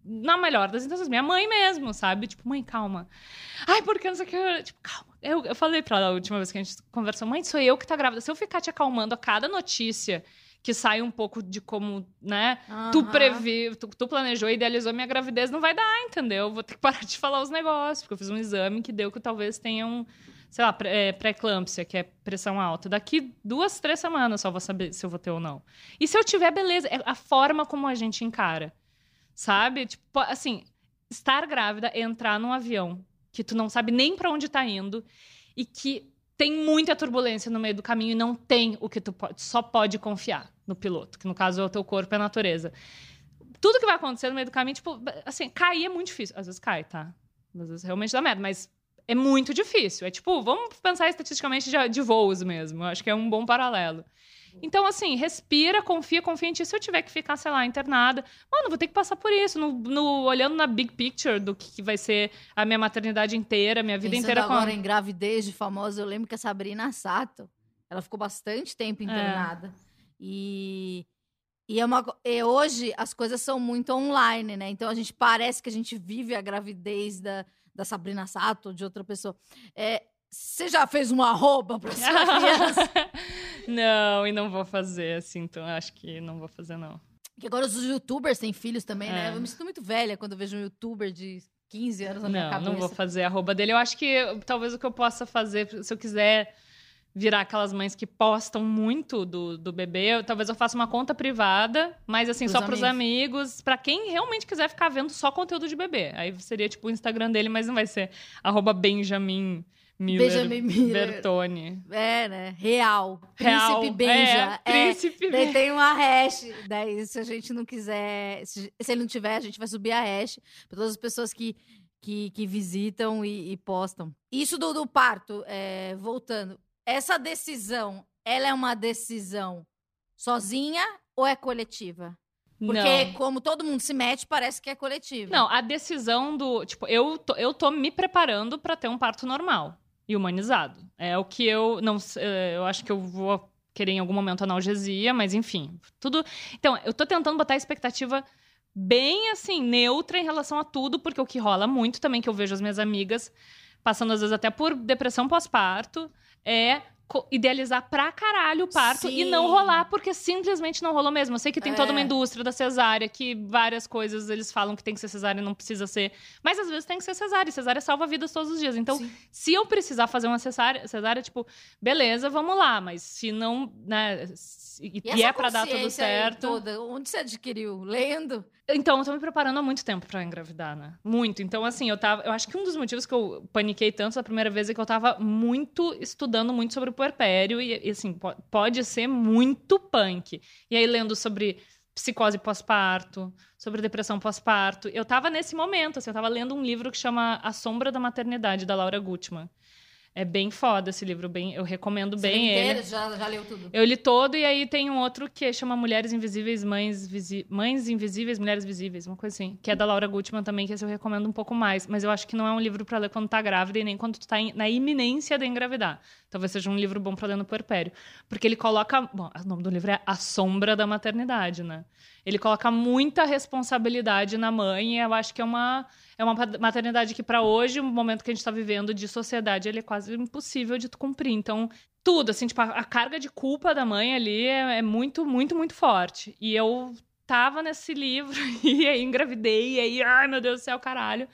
na melhor das intenções. Minha mãe mesmo, sabe? Tipo, mãe, calma. Ai, porque não sei o que. Tipo, calma. Eu, eu falei pra ela a última vez que a gente conversou, mãe, sou eu que tá grávida. Se eu ficar te acalmando a cada notícia que sai um pouco de como, né? Tu aham. previ, tu, tu planejou e idealizou minha gravidez, não vai dar, entendeu? Vou ter que parar de falar os negócios, porque eu fiz um exame que deu que talvez tenha um, sei lá, é, pré-eclâmpsia, que é pressão alta. Daqui duas, três semanas só vou saber se eu vou ter ou não. E se eu tiver, beleza. É a forma como a gente encara, sabe? Tipo, assim, estar grávida, entrar num avião que tu não sabe nem pra onde tá indo e que tem muita turbulência no meio do caminho e não tem o que tu pode, só pode confiar no piloto, que no caso é o teu corpo e a natureza. Tudo que vai acontecer no meio do caminho, tipo, assim, cair é muito difícil. Às vezes cai, tá? Às vezes realmente dá merda, mas é muito difícil. É tipo, vamos pensar estatisticamente de, de voos mesmo. Eu acho que é um bom paralelo. Então, assim, respira, confia, confia em ti. Se eu tiver que ficar, sei lá, internada, mano, vou ter que passar por isso. No, no- olhando na big picture do que, que vai ser a minha maternidade inteira, a minha vida Pensando inteira com agora em gravidez de famosa, eu lembro que a Sabrina Sato, ela ficou bastante tempo internada. E, e, é uma, e hoje as coisas são muito online, né? Então a gente parece que a gente vive a gravidez da, da Sabrina Sato ou de outra pessoa. É, você já fez uma arroba pra sua criança? não, e não vou fazer, assim, então acho que não vou fazer, não. Porque agora os youtubers têm filhos também, né? É. Eu me sinto muito velha quando vejo um youtuber de 15 anos na minha Não, cabeça. não vou fazer a arroba dele. Eu acho que talvez o que eu possa fazer, se eu quiser virar aquelas mães que postam muito do, do bebê, eu- talvez eu faça uma conta privada, mas assim, Pros só pros amigos, pra quem realmente quiser ficar vendo só conteúdo de bebê. Aí seria tipo o Instagram dele, mas não vai ser arroba Benjamin Miller Benjamin Miller. Bertone. É, né? Real. Real. Príncipe Benja. É, Príncipe Daí tem uma hash. Daí, se a gente não quiser. Se, se ele não tiver, a gente vai subir a hash para todas as pessoas que, que, que visitam e, e postam. Isso do, do parto, é, voltando. Essa decisão, ela é uma decisão sozinha ou é coletiva? Porque, Não. como todo mundo se mete, parece que é coletiva. Não, a decisão do. Tipo, eu tô, eu tô me preparando pra ter um parto normal e humanizado. É o que eu. não eh, Eu acho que eu vou querer em algum momento analgesia, mas enfim. Tudo. Então, eu tô tentando botar a expectativa bem assim, neutra em relação a tudo, porque o que rola muito também, que eu vejo as minhas amigas passando às vezes até por depressão pós-parto, é idealizar pra caralho o parto e não Sim. rolar, porque simplesmente não rolou mesmo. Eu sei que tem toda uma É. indústria da cesárea, que várias coisas eles falam que tem que ser cesárea e não precisa ser. Mas às vezes tem que ser cesárea, e cesárea salva vidas todos os dias. Então, Sim. se eu precisar fazer uma cesárea, cesárea, tipo, beleza, vamos lá, mas se não, né, se- e, E, é pra dar tudo certo. Toda, onde você adquiriu? Lendo? Então, eu tô me preparando há muito tempo pra engravidar, né? Muito. Então, assim, eu tava. Eu acho que um dos motivos que eu paniquei tanto da primeira vez é que eu tava muito estudando muito sobre o puerpério. E, e, assim, po- pode ser muito punk. E aí, lendo sobre psicose pós-parto, sobre depressão pós-parto. Eu tava nesse momento, assim, eu tava lendo um livro que chama A Sombra da Maternidade, da Laura Gutman. É bem foda esse livro, bem, eu recomendo Você bem ele. inteiro? Já, já leu tudo? Eu li todo, e aí tem um outro que chama Mulheres Invisíveis, Mães, Visi... Mães Invisíveis, Mulheres Visíveis, uma coisa assim. Que é da Laura Gutman também, que esse eu recomendo um pouco mais. Mas eu acho que não é um livro pra ler quando tá grávida e nem quando tu tá na iminência de engravidar. Talvez seja um livro bom pra ler no puerpério. Porque ele coloca... Bom, o nome do livro é A Sombra da Maternidade, né? Ele coloca muita responsabilidade na mãe e eu acho que é uma... É uma maternidade que, pra hoje, o momento que a gente tá vivendo de sociedade, ele é quase impossível de tu cumprir. Então, tudo, assim, tipo, a, a carga de culpa da mãe ali é, é muito, muito, muito forte. E eu tava nesse livro e aí engravidei, e aí, ai meu Deus do céu, caralho.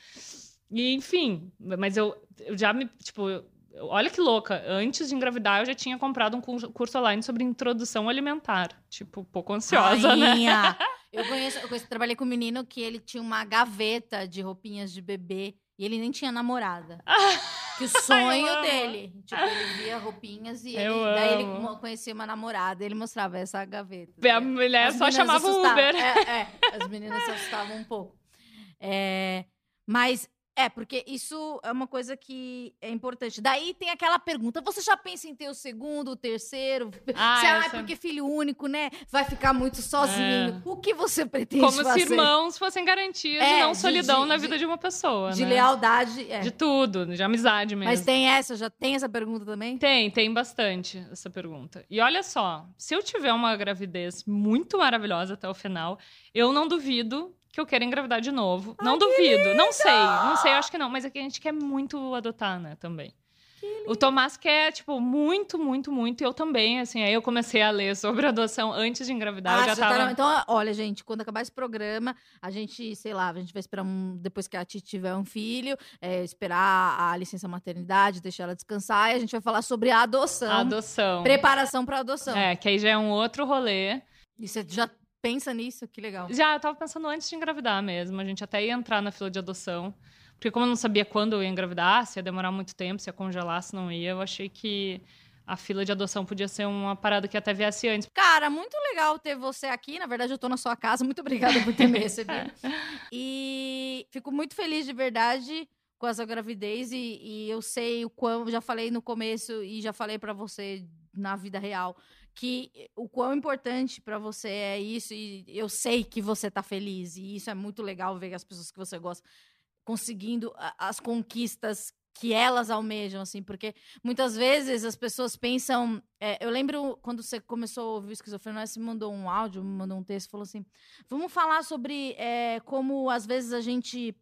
E enfim, mas eu, eu já me, tipo, olha que louca, antes de engravidar eu já tinha comprado um curso, online sobre introdução alimentar. Tipo, um pouco ansiosa, né? Rainha. Eu conheço, eu conheço, trabalhei com um menino que ele tinha uma gaveta de roupinhas de bebê e ele nem tinha namorada. Que o sonho amo. dele. Tipo, ele via roupinhas e ele, daí ele conhecia uma namorada. Ele mostrava essa gaveta. A mulher As só chamava o. Uber. É, é, as meninas se assustavam um pouco. É, mas é, porque isso é uma coisa que é importante. Daí tem aquela pergunta: você já pensa em ter o segundo, o terceiro? Ah, Você, ah, essa- porque filho único, né? Vai ficar muito sozinho. O que você pretende Como se fazer? irmãos fossem garantias É, e não de- solidão de- na de- vida de uma pessoa, De né? lealdade. é. De tudo, de amizade mesmo. Mas tem essa, já tem essa pergunta também? Tem, tem bastante essa pergunta. E olha só, se eu tiver uma gravidez muito maravilhosa até o final, eu não duvido que eu quero engravidar de novo. não duvido, não sei, não sei, eu acho que não, mas é que a gente quer muito adotar, né, também. O Tomás quer, tipo, muito, muito, muito. E eu também, assim. Aí eu comecei a ler sobre adoção antes de engravidar. eu Ah, já você tá tava. na- Então, olha, gente, quando acabar esse programa, a gente, sei lá, a gente vai esperar um, depois que a Titi tiver um filho, é, esperar a licença maternidade, deixar ela descansar, e a gente vai falar sobre a adoção. A adoção. Preparação para adoção. É, que aí já é um outro rolê. E você já pensa nisso? Que legal. Já, eu tava pensando antes de engravidar mesmo. A gente até ia entrar na fila de adoção. Porque como eu não sabia quando eu ia engravidar, se ia demorar muito tempo, se ia congelar, se não ia, eu achei que a fila de adoção podia ser uma parada que até viesse antes. Cara, muito legal ter você aqui. Na verdade, eu tô na sua casa. Muito obrigada por ter me recebido. E fico muito feliz de verdade com essa gravidez. E, e eu sei o quão. Já falei no começo e já falei pra você na vida real que o quão importante pra você é isso. E eu sei que você tá feliz. E isso é muito legal ver as pessoas que você gosta conseguindo as conquistas que elas almejam, assim, porque muitas vezes as pessoas pensam. é, eu lembro quando você começou a ouvir esquizofrenia, você me mandou um áudio, me mandou um texto, falou assim: vamos falar sobre é, como às vezes a gente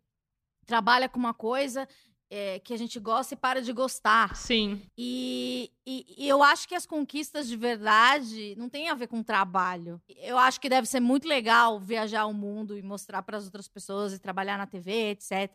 trabalha com uma coisa é, que a gente gosta e para de gostar. Sim. E, e- e eu acho que as conquistas de verdade não tem a ver com trabalho. Eu acho que deve ser muito legal viajar o mundo e mostrar para as outras pessoas e trabalhar na TV, etc.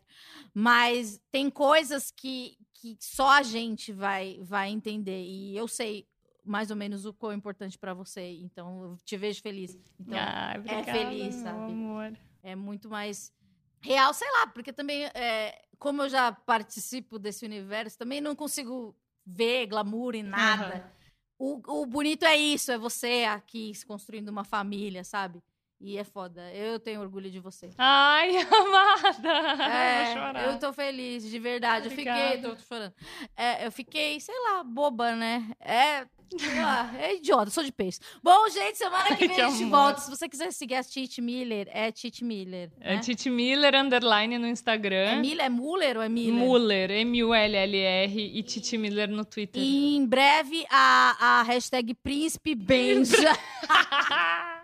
Mas tem coisas que, que só a gente vai, vai entender. E eu sei mais ou menos o quão importante para você. Então eu te vejo feliz. Então Ai, obrigada, feliz, meu sabe? amor. é muito mais real, sei lá, porque também, é, como eu já participo desse universo, também não consigo ver glamour em nada. O, o bonito é isso, é você aqui se construindo uma família, sabe? E é foda. Eu tenho orgulho de você. Ai, amada! É, Vou chorar. eu tô feliz, de verdade. Eu fiquei, Obrigada. tô, tô chorando. É, eu fiquei, sei lá, boba, né? É, sei lá, é idiota, sou de peixe. Bom, gente, semana que vem Que a gente amor. volta. Se você quiser seguir a Titi Miller, é Titi Miller. É né? Titi Miller, underline no É Instagram. Miller, é Muller ou é Miller? Muller, M-U-L-L-R e Titi Miller no Twitter. E em breve a, a hashtag Príncipe Benja,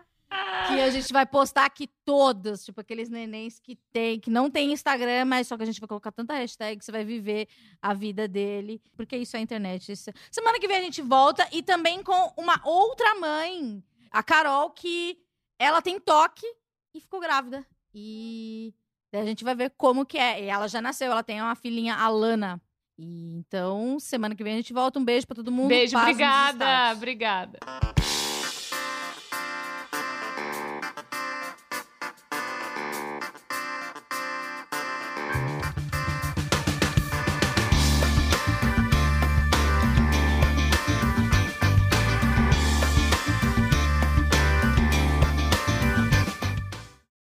que a gente vai postar aqui todas, tipo aqueles nenéns que tem, que não tem Instagram, mas só que a gente vai colocar tanta hashtag que você vai viver a vida dele, porque isso é internet. Isso- Semana que vem a gente volta e também com uma outra mãe, a Carol, que ela tem toque e ficou grávida. E daí a gente vai ver como que é. E ela já nasceu, ela tem uma filhinha, a Lana. E então, semana que vem a gente volta. Um beijo pra todo mundo. Beijo, paz obrigada, obrigada.